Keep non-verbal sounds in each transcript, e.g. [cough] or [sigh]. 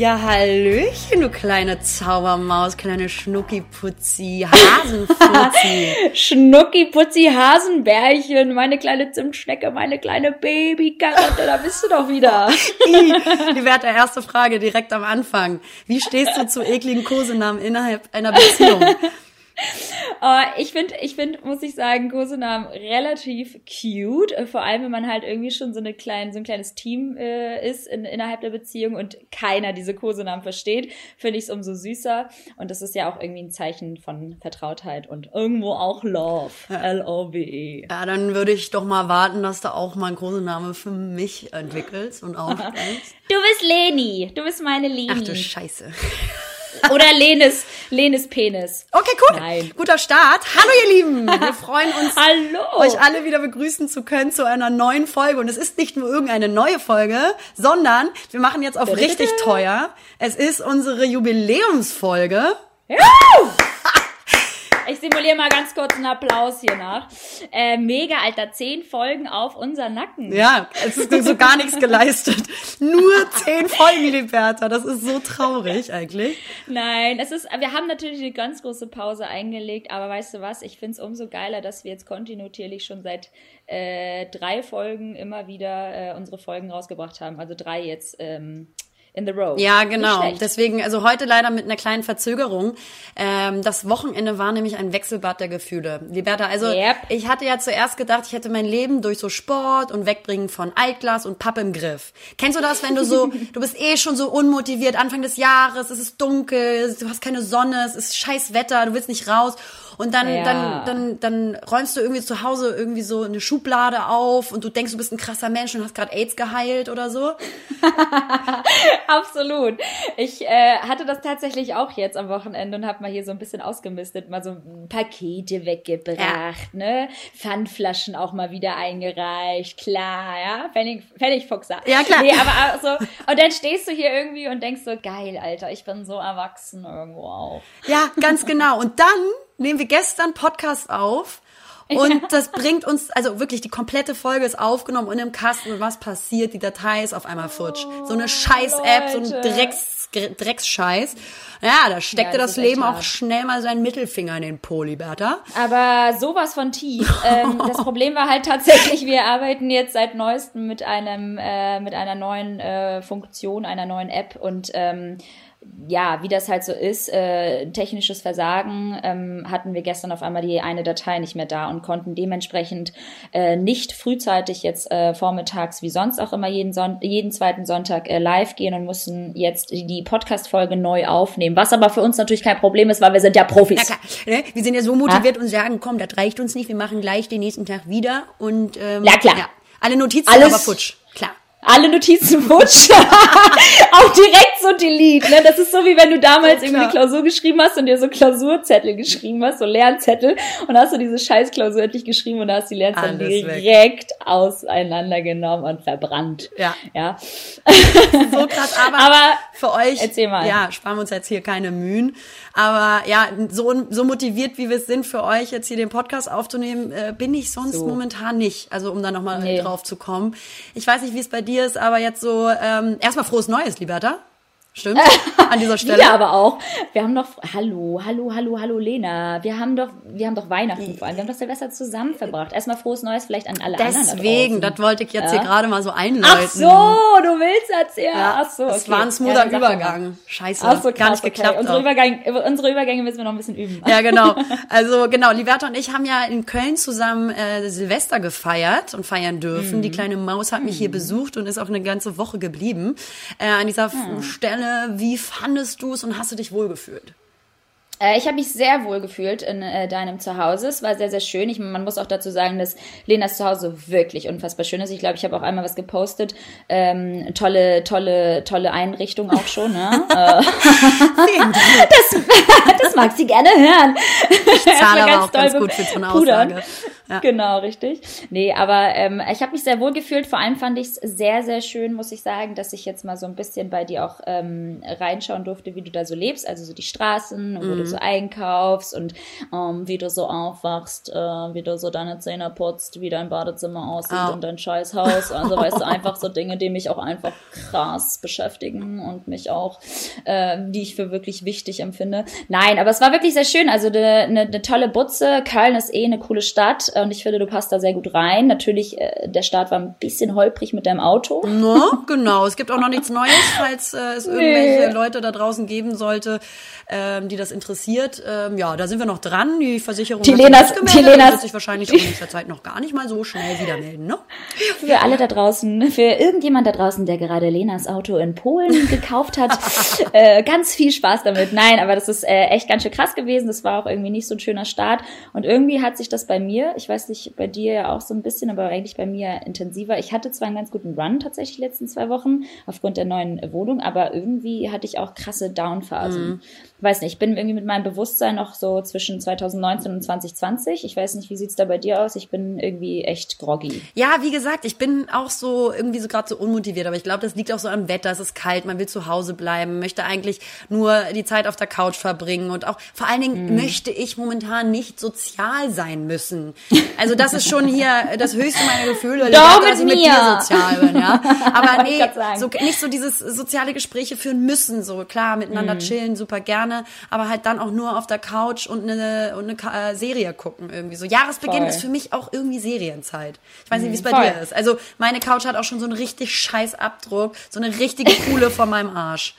Ja, Hallöchen, du kleine Zaubermaus, kleine Schnuckiputzi, Hasenfutzi. [laughs] Schnucki, Putzi, Hasenbärchen, meine kleine Zimtschnecke, meine kleine Babykarotte, da bist du doch wieder. [laughs] Die Werte, erste Frage direkt am Anfang. Wie stehst du zu ekligen Kosenamen innerhalb einer Beziehung? [laughs] Oh, ich finde, ich finde, muss ich sagen, Kosenamen relativ cute. Vor allem, wenn man halt irgendwie schon so eine kleine, so ein kleines Team äh, ist in, innerhalb der Beziehung und keiner diese Kosenamen versteht, finde ich es umso süßer. Und das ist ja auch irgendwie ein Zeichen von Vertrautheit und irgendwo auch Love. L-O-V-E. Ja, dann würde ich doch mal warten, dass du auch mal einen Kosename für mich entwickelst und [laughs] aufstellst. Du bist Leni. Du bist meine Leni. Ach du Scheiße. Oder Lenes, Lenes Penis. Okay, cool. Nein. Guter Start. Hallo ihr Lieben. Wir [laughs] freuen uns, Hallo. euch alle wieder begrüßen zu können zu einer neuen Folge. Und es ist nicht nur irgendeine neue Folge, sondern wir machen jetzt auf richtig teuer. Es ist unsere Jubiläumsfolge. [laughs] Ich simuliere mal ganz kurz einen Applaus hier nach. Äh, mega, Alter. Zehn Folgen auf unser Nacken. Ja, es ist so gar nichts geleistet. Nur zehn Folgen, Liberta. Das ist so traurig eigentlich. Nein, es ist, wir haben natürlich eine ganz große Pause eingelegt, aber weißt du was? Ich find's umso geiler, dass wir jetzt kontinuierlich schon seit äh, drei Folgen immer wieder äh, unsere Folgen rausgebracht haben. Also drei jetzt ähm, in the row. Ja, genau. Deswegen, also heute leider mit einer kleinen Verzögerung. Ähm, das Wochenende war nämlich ein Wechselbad der Gefühle. Liberta, also Yep. ich hatte ja zuerst gedacht, ich hätte mein Leben durch so Sport und Wegbringen von Altglas und Papp im Griff. Kennst du das, wenn du so, [laughs] du bist eh schon so unmotiviert, Anfang des Jahres, es ist dunkel, du hast keine Sonne, es ist scheiß Wetter, du willst nicht raus. Und dann, Ja. dann, dann, dann räumst du irgendwie zu Hause irgendwie so eine Schublade auf und du denkst, du bist ein krasser Mensch und hast gerade AIDS geheilt oder so. [laughs] Absolut. Ich äh, hatte das tatsächlich auch jetzt am Wochenende und habe mal hier so ein bisschen ausgemistet, mal so Pakete weggebracht, ne? Pfandflaschen auch mal wieder eingereicht, klar, ja? Pfennig, Pfennigfuchser. Ja, klar. Nee, aber auch so, und dann stehst du hier irgendwie und denkst so, geil, Alter, ich bin so erwachsen irgendwo auch. Ja, ganz genau. Und dann nehmen wir gestern Podcast auf. Und das bringt uns, also wirklich, die komplette Folge ist aufgenommen und im Kasten. Und was passiert? Die Datei ist auf einmal futsch. So eine Scheiß-App, so ein. Drecks, Drecksscheiß. Ja, da steckte Ja, das das Leben auch schnell mal seinen Mittelfinger in den Po, Liberta. Aber sowas von tief. Ähm, das [laughs] Problem war halt tatsächlich, wir arbeiten jetzt seit neuestem mit einem äh, mit einer neuen äh, Funktion, einer neuen App und ähm, ja, wie das halt so ist, äh, technisches Versagen, ähm, hatten wir gestern auf einmal die eine Datei nicht mehr da und konnten dementsprechend äh, nicht frühzeitig jetzt äh, vormittags wie sonst auch immer jeden, Son jeden zweiten Sonntag äh, live gehen und mussten jetzt die Podcast-Folge neu aufnehmen, was aber für uns natürlich kein Problem ist, weil wir sind ja Profis. Ja klar, ne? wir sind ja so motiviert und sagen, komm, das reicht uns nicht, wir machen gleich den nächsten Tag wieder. Und ähm, Ja, klar. alle Notizen Alles- aber futsch, klar. Alle Notizen [laughs] futsch. auch direkt so delete. Ne? Das ist so wie wenn du damals Ja, irgendwie eine. Klausur geschrieben hast und dir so Klausurzettel geschrieben hast, so Lernzettel. Und hast du diese scheiß Klausur endlich geschrieben und da hast die Lernzettel Alles weg. direkt auseinandergenommen und verbrannt. Ja. Ja. so krass, aber, [laughs] Aber für euch, erzähl mal. ja, sparen wir uns jetzt hier keine Mühen, aber ja, so, so motiviert, wie wir es sind, für euch jetzt hier den Podcast aufzunehmen, äh, bin ich sonst So. momentan nicht, also um da nochmal Nee. drauf zu kommen. Ich weiß nicht, wie es bei dir ist, aber jetzt so, ähm, erstmal frohes Neues, Liberta. Stimmt, an dieser [laughs] Stelle. Wieder aber auch. Wir haben doch, hallo, hallo, hallo, hallo Lena. Wir haben doch, wir haben doch Weihnachten vor allem. Wir haben doch Silvester zusammen verbracht. Erstmal frohes Neues vielleicht an alle anderen. da Deswegen, das wollte ich jetzt Ja. hier gerade mal so einläuten. Ach so, du willst erzählen. Ja, Ach so, das okay. war ein smoother Ja. Übergang. Scheiße, Ach so, krass, gar nicht okay. geklappt. Unsere auch. Übergänge, unsere Übergänge müssen wir noch ein bisschen üben. Ja, genau. [laughs] Also genau, Liberta und ich haben ja in Köln zusammen äh, Silvester gefeiert und feiern dürfen. Mhm. Die kleine Maus hat mich hier besucht und ist auch eine ganze Woche geblieben. Äh, an dieser F- Ah. Stelle, wie fandest du es und hast du dich wohlgefühlt? Äh, ich habe mich sehr wohl gefühlt in äh, deinem Zuhause. Es war sehr, sehr schön. Ich, man muss auch dazu sagen, dass Lenas Zuhause wirklich unfassbar schön ist. Ich glaube, ich habe auch einmal was gepostet. Ähm, tolle, tolle, tolle Einrichtung auch schon. Ne? [laughs] äh, Dank. [laughs] [laughs] das mag sie gerne hören. Ich zahle aber auch ganz doll gut für so eine pudern. Aussage. Ja. Genau, richtig. Nee, aber ähm, ich habe mich sehr wohl gefühlt. Vor allem fand ich es sehr, sehr schön, muss ich sagen, dass ich jetzt mal so ein bisschen bei dir auch ähm, reinschauen durfte, wie du da so lebst. Also so die Straßen, wo mhm. du so einkaufst und ähm, wie du so aufwachst, äh, wie du so deine Zähne putzt, wie dein Badezimmer aussieht oh. und dein Scheißhaus. Also weißt du, einfach so [laughs] Dinge, die mich auch einfach krass beschäftigen und mich auch, äh, die ich für wirklich wichtig empfinde. Nein, aber es war wirklich sehr schön. Also eine ne, ne tolle Butze. Köln ist eh eine coole Stadt und ich finde, du passt da sehr gut rein. Natürlich, äh, der Start war ein bisschen holprig mit deinem Auto. No, genau. Es gibt auch noch nichts [laughs] Neues, falls äh, es irgendwelche nee. Leute da draußen geben sollte, ähm, die das interessiert. Ähm, ja, da sind wir noch dran. Die Versicherung die hat Lenas, sich gemeldet. Die Lenas, wird sich wahrscheinlich auch in nächster Zeit noch gar nicht mal so schnell wieder melden, ne? Für alle da draußen, für irgendjemand da draußen, der gerade Lenas Auto in Polen [laughs] gekauft hat, äh, ganz viel Spaß damit. Nein, aber das ist äh, echt ganz schön krass gewesen. Das war auch irgendwie nicht so ein schöner Start. Und irgendwie hat sich das bei mir, ich weiß nicht, bei dir ja auch so ein bisschen, aber eigentlich bei mir intensiver. Ich hatte zwar einen ganz guten Run tatsächlich die letzten zwei Wochen aufgrund der neuen Wohnung, aber irgendwie hatte ich auch krasse Downphasen. Mhm weiß nicht, ich bin irgendwie mit meinem Bewusstsein noch so zwischen 2019 und 2020. Ich weiß nicht, wie sieht's da bei dir aus? Ich bin irgendwie echt groggy. Ja, wie gesagt, ich bin auch so irgendwie so gerade so unmotiviert, aber ich glaube, das liegt auch so am Wetter. Es ist kalt, man will zu Hause bleiben, möchte eigentlich nur die Zeit auf der Couch verbringen und auch vor allen Dingen hm. möchte ich momentan nicht sozial sein müssen. Also das ist schon hier das höchste meiner Gefühle, Doch, dass ich mit dir sozial bin, ja. Aber [laughs] nee, so, nicht so dieses soziale Gespräche führen müssen, so klar miteinander hm. chillen, super gerne gerne, aber halt dann auch nur auf der Couch und eine, und eine äh, Serie gucken irgendwie. So Jahresbeginn Voll. ist für mich auch irgendwie Serienzeit. Ich weiß nicht, wie es bei Voll. dir ist. Also meine Couch hat auch schon so einen richtig scheiß Abdruck, so eine richtige Kuhle von meinem Arsch.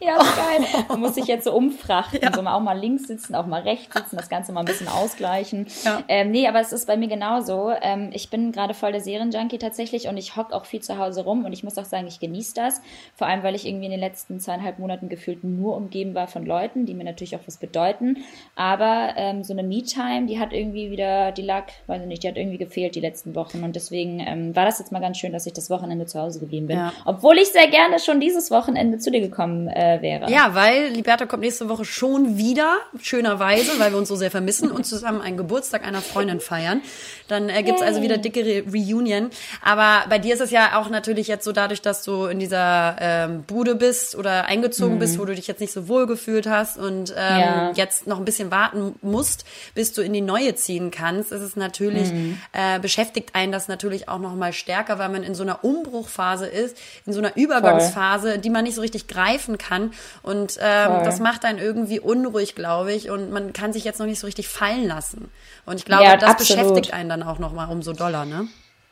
Ja, geil. Man muss sich jetzt so umfrachten, ja. so mal auch mal links sitzen, auch mal rechts sitzen, das Ganze mal ein bisschen ausgleichen. Ja. Ähm, nee, aber es ist bei mir genauso. Ähm, ich bin gerade voll der Serienjunkie tatsächlich und ich hock auch viel zu Hause rum und ich muss auch sagen, ich genieße das. Vor allem, weil ich irgendwie in den letzten zweieinhalb Monaten gefühlt nur umgeben war von Leuten, die mir natürlich auch was bedeuten. Aber ähm, so eine Me-Time, die hat irgendwie wieder, die lag, weiß ich nicht, die hat irgendwie gefehlt die letzten Wochen und deswegen ähm, war das jetzt mal ganz schön, dass ich das Wochenende zu Hause geblieben bin. Ja. Obwohl ich sehr gerne schon dieses Wochenende zu dir gekommen äh, äh, wäre. Ja, weil Liberta kommt nächste Woche schon wieder, schönerweise, weil wir uns so sehr vermissen und zusammen einen Geburtstag einer Freundin feiern. Dann äh, gibt's also wieder dicke Re Reunion. Aber bei dir ist es ja auch natürlich jetzt so dadurch, dass du in dieser ähm, Bude bist oder eingezogen mhm. bist, wo du dich jetzt nicht so wohl gefühlt hast und ähm, ja. jetzt noch ein bisschen warten musst, bis du in die neue ziehen kannst, ist es natürlich, mhm. äh, beschäftigt einen das natürlich auch noch mal stärker, weil man in so einer Umbruchphase ist, in so einer Übergangsphase, Voll. die man nicht so richtig greifen kann kann. Und ähm, das macht einen irgendwie unruhig, glaube ich. Und man kann sich jetzt noch nicht so richtig fallen lassen. Und ich glaube, ja, das absolut. beschäftigt einen dann auch noch mal umso doller, ne?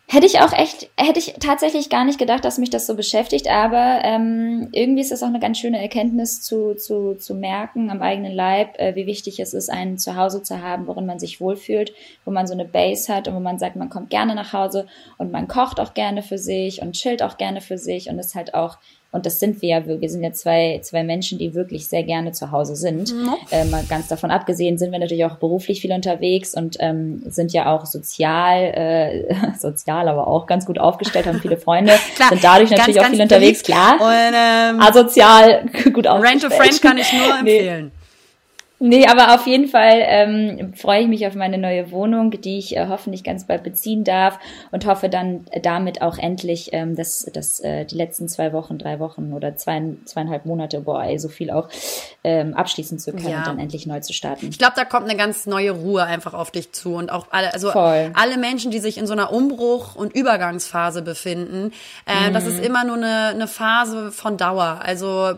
Hätte ich auch echt, hätte ich tatsächlich gar nicht gedacht, dass mich das so beschäftigt, aber ähm, irgendwie ist das auch eine ganz schöne Erkenntnis zu, zu, zu merken am eigenen Leib, äh, wie wichtig es ist, ein Zuhause zu haben, worin man sich wohlfühlt, wo man so eine Base hat und wo man sagt, man kommt gerne nach Hause und man kocht auch gerne für sich und chillt auch gerne für sich und ist halt auch und das sind wir ja, wir sind ja zwei, zwei Menschen, die wirklich sehr gerne zu Hause sind. Mhm. Ähm, ganz davon abgesehen sind wir natürlich auch beruflich viel unterwegs und ähm, sind ja auch sozial, äh, [laughs] sozial, aber auch ganz gut aufgestellt, haben viele Freunde, [laughs] klar, sind dadurch natürlich ganz, auch viel unterwegs, klar. Und, ähm, Asozial, [laughs] gut aufgestellt. Rent to Friend kann ich nur empfehlen. Nee. Nee, aber auf jeden Fall ähm, freue ich mich auf meine neue Wohnung, die ich äh, hoffentlich ganz bald beziehen darf und hoffe dann damit auch endlich, ähm, dass, dass äh, die letzten zwei Wochen, drei Wochen oder zwei, zweieinhalb Monate, boah, ey, so viel auch ähm, abschließen zu können ja. und dann endlich neu zu starten. Ich glaube, da kommt eine ganz neue Ruhe einfach auf dich zu und auch alle, also Voll. alle Menschen, die sich in so einer Umbruch- und Übergangsphase befinden, äh, mhm. das ist immer nur eine, eine Phase von Dauer. Also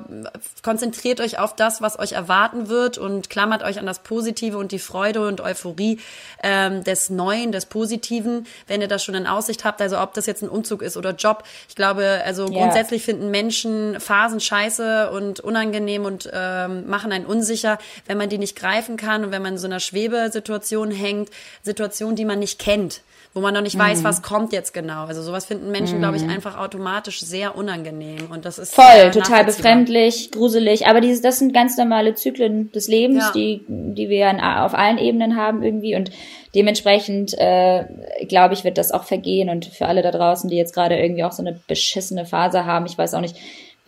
konzentriert euch auf das, was euch erwarten wird und klammert euch an das Positive und die Freude und Euphorie ähm, des Neuen, des Positiven, wenn ihr das schon in Aussicht habt. Also ob das jetzt ein Umzug ist oder Job. Ich glaube, also yeah. grundsätzlich finden Menschen Phasen scheiße und unangenehm und ähm, machen einen unsicher, wenn man die nicht greifen kann und wenn man in so einer Schwebesituation hängt, Situation, die man nicht kennt wo man noch nicht mhm. weiß, was kommt jetzt genau. Also sowas finden Menschen, mhm. glaube ich, einfach automatisch sehr unangenehm und das ist voll total befremdlich, gruselig. Aber dieses, das sind ganz normale Zyklen des Lebens, ja. die die wir auf allen Ebenen haben irgendwie und dementsprechend äh, glaube ich, wird das auch vergehen und für alle da draußen, die jetzt gerade irgendwie auch so eine beschissene Phase haben, ich weiß auch nicht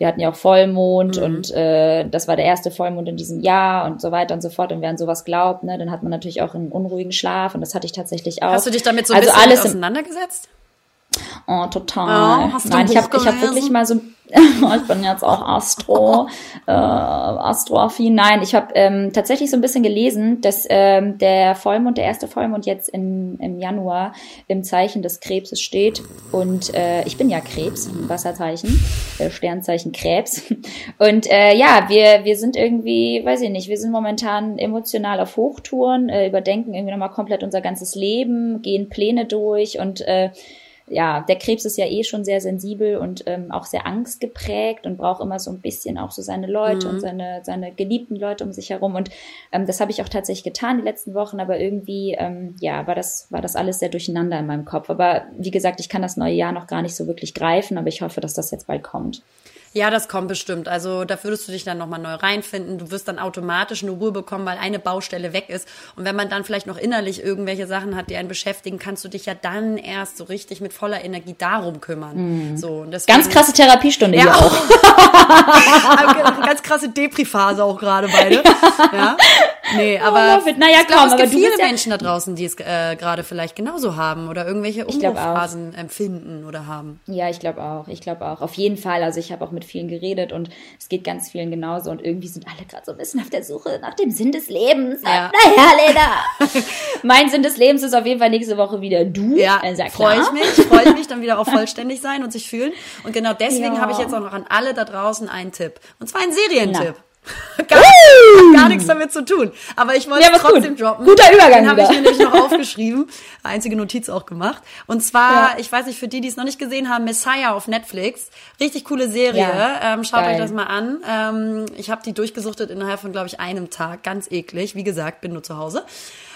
wir hatten ja auch Vollmond mhm. und äh, das war der erste Vollmond in diesem Jahr und so weiter und so fort. Und wer an sowas glaubt, ne, dann hat man natürlich auch einen unruhigen Schlaf und das hatte ich tatsächlich auch. Hast du dich damit so ein also bisschen alles auseinandergesetzt? Oh, total. Oh, Nein, ich habe hab wirklich mal so [laughs] ich bin jetzt auch Astro, [laughs] äh, Astroaffin. Nein, ich habe ähm, tatsächlich so ein bisschen gelesen, dass ähm, der Vollmond, der erste Vollmond jetzt in, im Januar im Zeichen des Krebses steht. Und äh, ich bin ja Krebs, ein Wasserzeichen, äh, Sternzeichen Krebs. [laughs] Und äh, ja, wir, wir sind irgendwie, weiß ich nicht, wir sind momentan emotional auf Hochtouren, äh, überdenken irgendwie nochmal komplett unser ganzes Leben, gehen Pläne durch und äh, ja, der Krebs ist ja eh schon sehr sensibel und ähm, auch sehr angstgeprägt und braucht immer so ein bisschen auch so seine Leute mhm. und seine, seine geliebten Leute um sich herum. Und ähm, das habe ich auch tatsächlich getan die letzten Wochen, aber irgendwie, ähm, ja, war das, war das alles sehr durcheinander in meinem Kopf. Aber wie gesagt, ich kann das neue Jahr noch gar nicht so wirklich greifen, aber ich hoffe, dass das jetzt bald kommt. Ja, das kommt bestimmt. Also da würdest du dich dann nochmal neu reinfinden. Du wirst dann automatisch eine Ruhe bekommen, weil eine Baustelle weg ist. Und wenn man dann vielleicht noch innerlich irgendwelche Sachen hat, die einen beschäftigen, kannst du dich ja dann erst so richtig mit voller Energie darum kümmern. Mhm. So, und deswegen, Ganz krasse Therapiestunde ja, hier auch. [laughs] Ganz krasse Depri-Phase auch gerade beide. Ja. Nee, oh, aber oh, naja, ich glaube, es gibt viele Menschen da draußen, die es äh, gerade vielleicht genauso haben oder irgendwelche Umbruchphasen empfinden oder haben. Ja, ich glaube auch. Ich glaube auch. Auf jeden Fall. Also ich habe auch mit vielen geredet und es geht ganz vielen genauso und irgendwie sind alle gerade so ein bisschen auf der Suche nach dem Sinn des Lebens. Ja. Naja, Lena. [laughs] mein Sinn des Lebens ist auf jeden Fall nächste Woche wieder du. Ja, äh, freue ich mich. Freue ich mich dann wieder auf [laughs] vollständig sein und sich fühlen. Und genau deswegen ja. habe ich jetzt auch noch an alle da draußen einen Tipp. Und zwar einen Serientipp. Na. [laughs] Gar, uh! gar nichts damit zu tun. Aber ich wollte ja, es trotzdem gut. droppen. Guter Übergang. Den habe ich mir nämlich noch [laughs] aufgeschrieben. Einzige Notiz auch gemacht. Und zwar, ja. ich weiß nicht, für die, die es noch nicht gesehen haben, Messiah auf Netflix. Richtig coole Serie. Ja. Ähm, schaut Geil. euch das mal an. Ähm, ich habe die durchgesuchtet innerhalb von, glaube ich, einem Tag. Ganz eklig. Wie gesagt, bin nur zu Hause.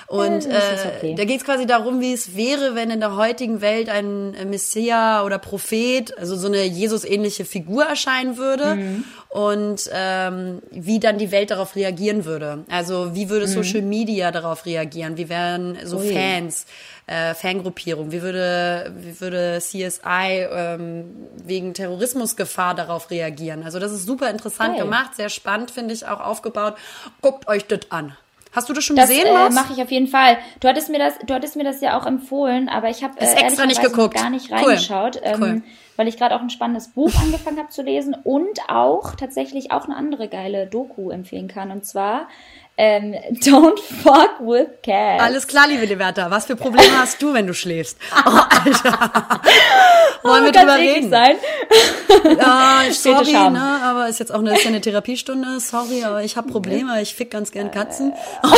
Und äh, okay. da geht es quasi darum, wie es wäre, wenn in der heutigen Welt ein Messias oder Prophet, also so eine Jesus-ähnliche Figur erscheinen würde mhm. und ähm, wie dann die Welt darauf reagieren würde. Also wie würde mhm. Social Media darauf reagieren? Wie wären so Ui. Fans? Äh, Fangruppierung? Wie würde, wie würde CSI ähm, wegen Terrorismusgefahr darauf reagieren? Also das ist super interessant hey. gemacht, sehr spannend, finde ich, auch aufgebaut. Guckt euch das an. Hast du das schon das, gesehen? Das äh, mache ich auf jeden Fall. Du hattest mir das, du hattest mir das ja auch empfohlen, aber ich habe äh, extra nicht geguckt, gar nicht reingeschaut, cool. Ähm, cool. weil ich gerade auch ein spannendes Buch [laughs] angefangen habe zu lesen und auch tatsächlich auch eine andere geile Doku empfehlen kann. Und zwar ähm, [laughs] Don't fuck with cats. Alles klar, liebe Liberta. Was für Probleme [laughs] hast du, wenn du schläfst? Oh, Alter. Wollen wir oh, drüber reden? Sein. Ja, [laughs] sorry, ne, aber ist jetzt auch eine, ist ja eine Therapiestunde. Sorry, aber ich habe Probleme. Ich fick ganz gern Katzen. um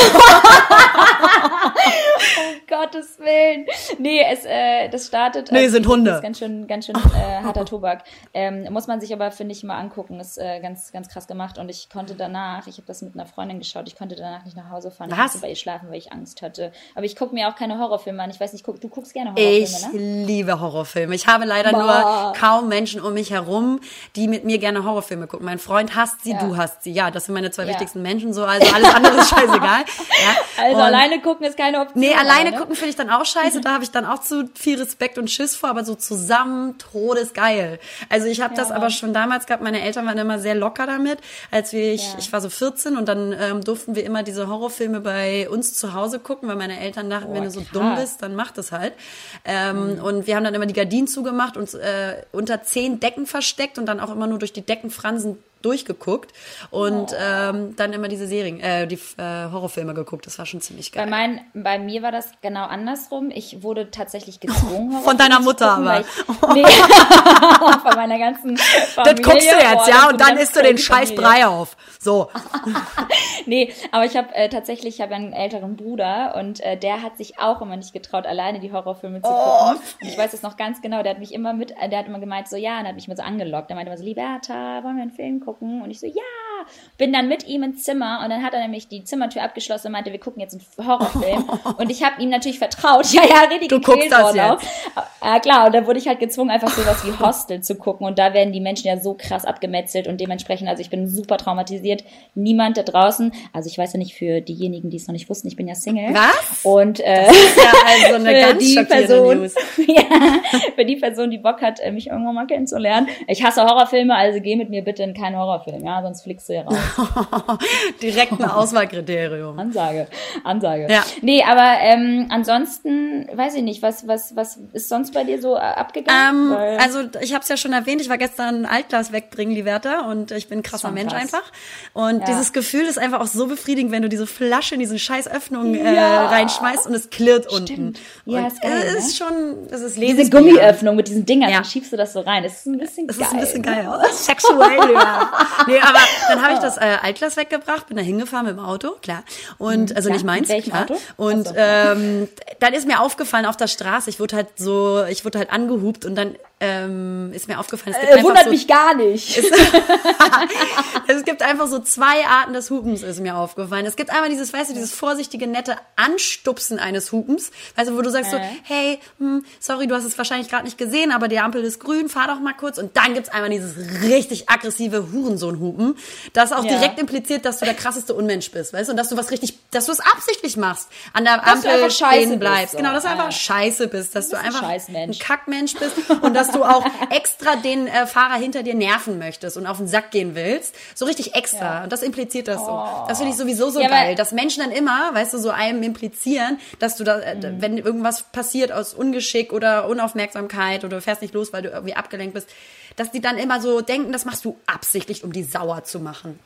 Gottes Willen. Nee, es, äh, das startet. Nee, sind Hunde. Das ist ganz schön, ganz schön äh, harter Tobak. Ähm, muss man sich aber, finde ich, mal angucken. Ist äh, ganz, ganz krass gemacht. Und ich konnte danach, ich habe das mit einer Freundin geschaut, ich konnte konnte danach nicht nach Hause fahren. Was? Ich musste bei ihr schlafen, weil ich Angst hatte. Aber ich gucke mir auch keine Horrorfilme an. Ich weiß nicht, guck, du guckst gerne Horrorfilme, ich ne? Ich liebe Horrorfilme. Ich habe leider Boah. nur kaum Menschen um mich herum, die mit mir gerne Horrorfilme gucken. Mein Freund hasst sie, ja. du hast sie. Ja, das sind meine zwei ja. wichtigsten Menschen so. Also alles andere ist [laughs] scheißegal. Ja. Also Und alleine gucken ist keine Option. Nee, alleine ne? gucken finde ich dann auch scheiße. Da habe ich dann auch zu viel Respekt und Schiss vor. Aber so zusammen, todesgeil. Also ich habe das aber schon damals gehabt. Meine Eltern waren immer sehr locker damit. Als wir, ich, ich war so 14 und dann ähm, durften wir immer diese Horrorfilme bei uns zu Hause gucken, weil meine Eltern dachten, oh, wenn du so dumm bist, dann mach das halt. Ähm, mhm. Und wir haben dann immer die Gardinen zugemacht und äh, unter zehn Decken versteckt und dann auch immer nur durch die Deckenfransen durchgeguckt und oh. ähm, dann immer diese Serien, äh, die äh, Horrorfilme geguckt. Das war schon ziemlich geil. Bei, mein, bei mir war das genau andersrum. Ich wurde tatsächlich gezwungen. [laughs] Von deiner Mutter aber. Ich, nee, [laughs] [laughs] von meiner ganzen Familie. Das guckst du jetzt, ja, und dann isst du den scheiß Brei auf. So. nee, aber ich habe äh, tatsächlich, ich habe einen älteren Bruder und äh, der hat sich auch immer nicht getraut, alleine die Horrorfilme zu oh, gucken. Und ich weiß es noch ganz genau, der hat mich immer mit, äh, der hat immer gemeint, so ja, und hat mich immer so angelockt. Der meinte immer so, Liberta, wollen wir einen Film gucken? Und ich so, ja. Bin dann mit ihm ins Zimmer und dann hat er nämlich die Zimmertür abgeschlossen und meinte, wir gucken jetzt einen Horrorfilm. [laughs] und ich habe ihm natürlich vertraut. [laughs] Ja, ja, richtig. Du guckst das jetzt. Ja, klar. Und dann wurde ich halt gezwungen, einfach sowas wie Hostel zu gucken. Und da werden die Menschen ja so krass abgemetzelt und dementsprechend, also ich bin super traumatisiert. Niemand da draußen, also ich weiß ja nicht für diejenigen, die es noch nicht wussten, ich bin ja Single. Was? Und äh, Das ist ja also [laughs] eine ganz die Person, News. ja, für die Person, die Bock hat, äh, mich irgendwann mal kennenzulernen. Ich hasse Horrorfilme, also geh mit mir bitte in keinen Horrorfilm, ja, sonst fliegst du hier raus. [laughs] Direkt ein Auswahlkriterium. Ansage, Ansage. Ja. Nee, aber ähm, ansonsten, weiß ich nicht, was, was, was ist sonst bei dir so äh, abgegangen? Ähm, also ich habe es ja schon erwähnt, ich war gestern Altglas wegbringen, Liberta, und ich bin ein krasser Mensch krass. einfach. Und Ja. dieses Gefühl ist einfach auch so befriedigend, wenn du diese Flasche in diese scheiß Öffnung äh, Ja. reinschmeißt und es klirrt unten. Ja, und ist geil, äh, ne? ist schon, das ist diese. Gummiöffnung mit diesen Dingern, Ja. dann schiebst du das so rein. Das ist ein bisschen Das geil. ist ein bisschen ne? geil. Sexuell, ja. Nee, aber dann habe ich das äh, Altglas weggebracht, bin da hingefahren mit dem Auto, klar. Und also klar. nicht meins, klar. Auto? Und Ach so. ähm, dann ist mir aufgefallen auf der Straße, ich wurde halt so, ich wurde halt angehupt und dann ähm, ist mir aufgefallen, es gibt Äh, einfach wundert so, mich gar nicht. [laughs] [laughs] es gibt einfach so zwei Arten des Hupens, ist mir aufgefallen. Es gibt einmal dieses, weißt du, dieses vorsichtige, nette Anstupsen eines Hupens, weißt du, wo du sagst so, Äh. hey, hm, sorry, du hast es wahrscheinlich gerade nicht gesehen, aber die Ampel ist grün, fahr doch mal kurz. Und dann gibt's einmal dieses richtig aggressive Hurensohn-Hupen, das auch Ja. direkt impliziert, dass du der krasseste Unmensch bist, weißt du, und dass du was richtig, dass du es absichtlich machst, an der Dass du Ampel stehen bleibst. bist, so. Genau, dass du einfach ja. scheiße bist, dass du bist ein einfach Scheißmensch. ein Kackmensch bist und dass du auch extra den äh, Fahrer hinter dir nerven möchtest und auf den Sack gehen willst. So richtig extra. Ja. Und das impliziert das so. Das finde ich sowieso so Ja, geil. Dass Menschen dann immer, weißt du, so einem implizieren, dass du da, äh, Mhm. wenn irgendwas passiert aus Ungeschick oder Unaufmerksamkeit oder du fährst nicht los, weil du irgendwie abgelenkt bist, dass die dann immer so denken, das machst du absichtlich, um die sauer zu machen.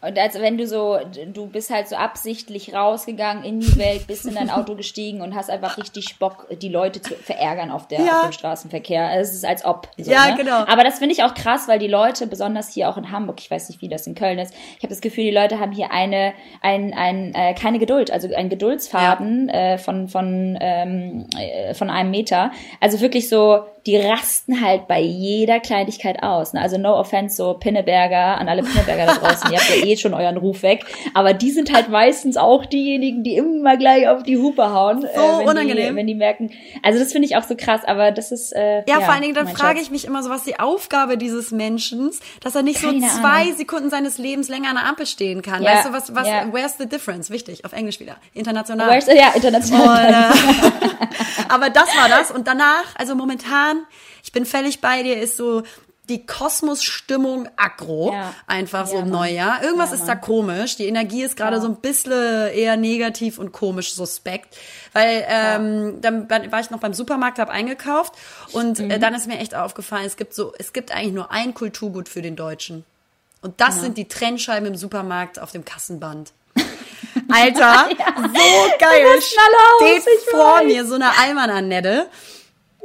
Und als wenn du so, du bist halt so absichtlich rausgegangen in die Welt, bist in dein Auto [laughs] gestiegen und hast einfach richtig Bock, die Leute zu verärgern auf, der, Ja. auf dem Straßenverkehr. Es ist als ob. So, Ja, ne? genau. Aber das finde ich auch krass, weil die Leute, besonders hier auch in Hamburg, ich weiß nicht, wie das in Köln ist, ich habe das Gefühl, die Leute haben hier eine, ein, ein, äh, keine Geduld, also ein Geduldsfaden äh, von, von, ähm, äh, von einem Meter. Also wirklich so, die rasten halt bei jeder Kleinigkeit aus. Ne? Also no offense, so Pinneberger, an alle Pinneberger da draußen, ihr habt ja eh schon euren Ruf weg. Aber die sind halt meistens auch diejenigen, die immer gleich auf die Hupe hauen. äh, So wenn unangenehm. Die, wenn die merken. Also das finde ich auch so krass, aber das ist. Äh, Ja, vor allen Dingen, dann frage ich mich immer so, was die Aufgabe dieses Menschen, dass er nicht Keine so zwei Ahnung. Sekunden seines Lebens länger an der Ampel stehen kann. Ja, Weißt du, was, was, ja. where's the difference? Wichtig, auf Englisch wieder. International. Where's- Ja, international. Und, äh, [laughs] aber das war das. Und danach, also momentan, ich bin völlig bei dir, ist so die Kosmosstimmung aggro. Ja. Einfach so Ja, im. Neujahr. Irgendwas Ja, ist da komisch. Die Energie ist gerade so ein bisschen eher negativ und komisch suspekt. Weil ähm, dann war ich noch beim Supermarkt, habe eingekauft und Mhm. äh, dann ist mir echt aufgefallen, es gibt so, es gibt eigentlich nur ein Kulturgut für den Deutschen. Und das sind die Trennscheiben im Supermarkt auf dem Kassenband. [laughs] Alter, so geil. Steht vor weiß. mir so eine Alman-Annette,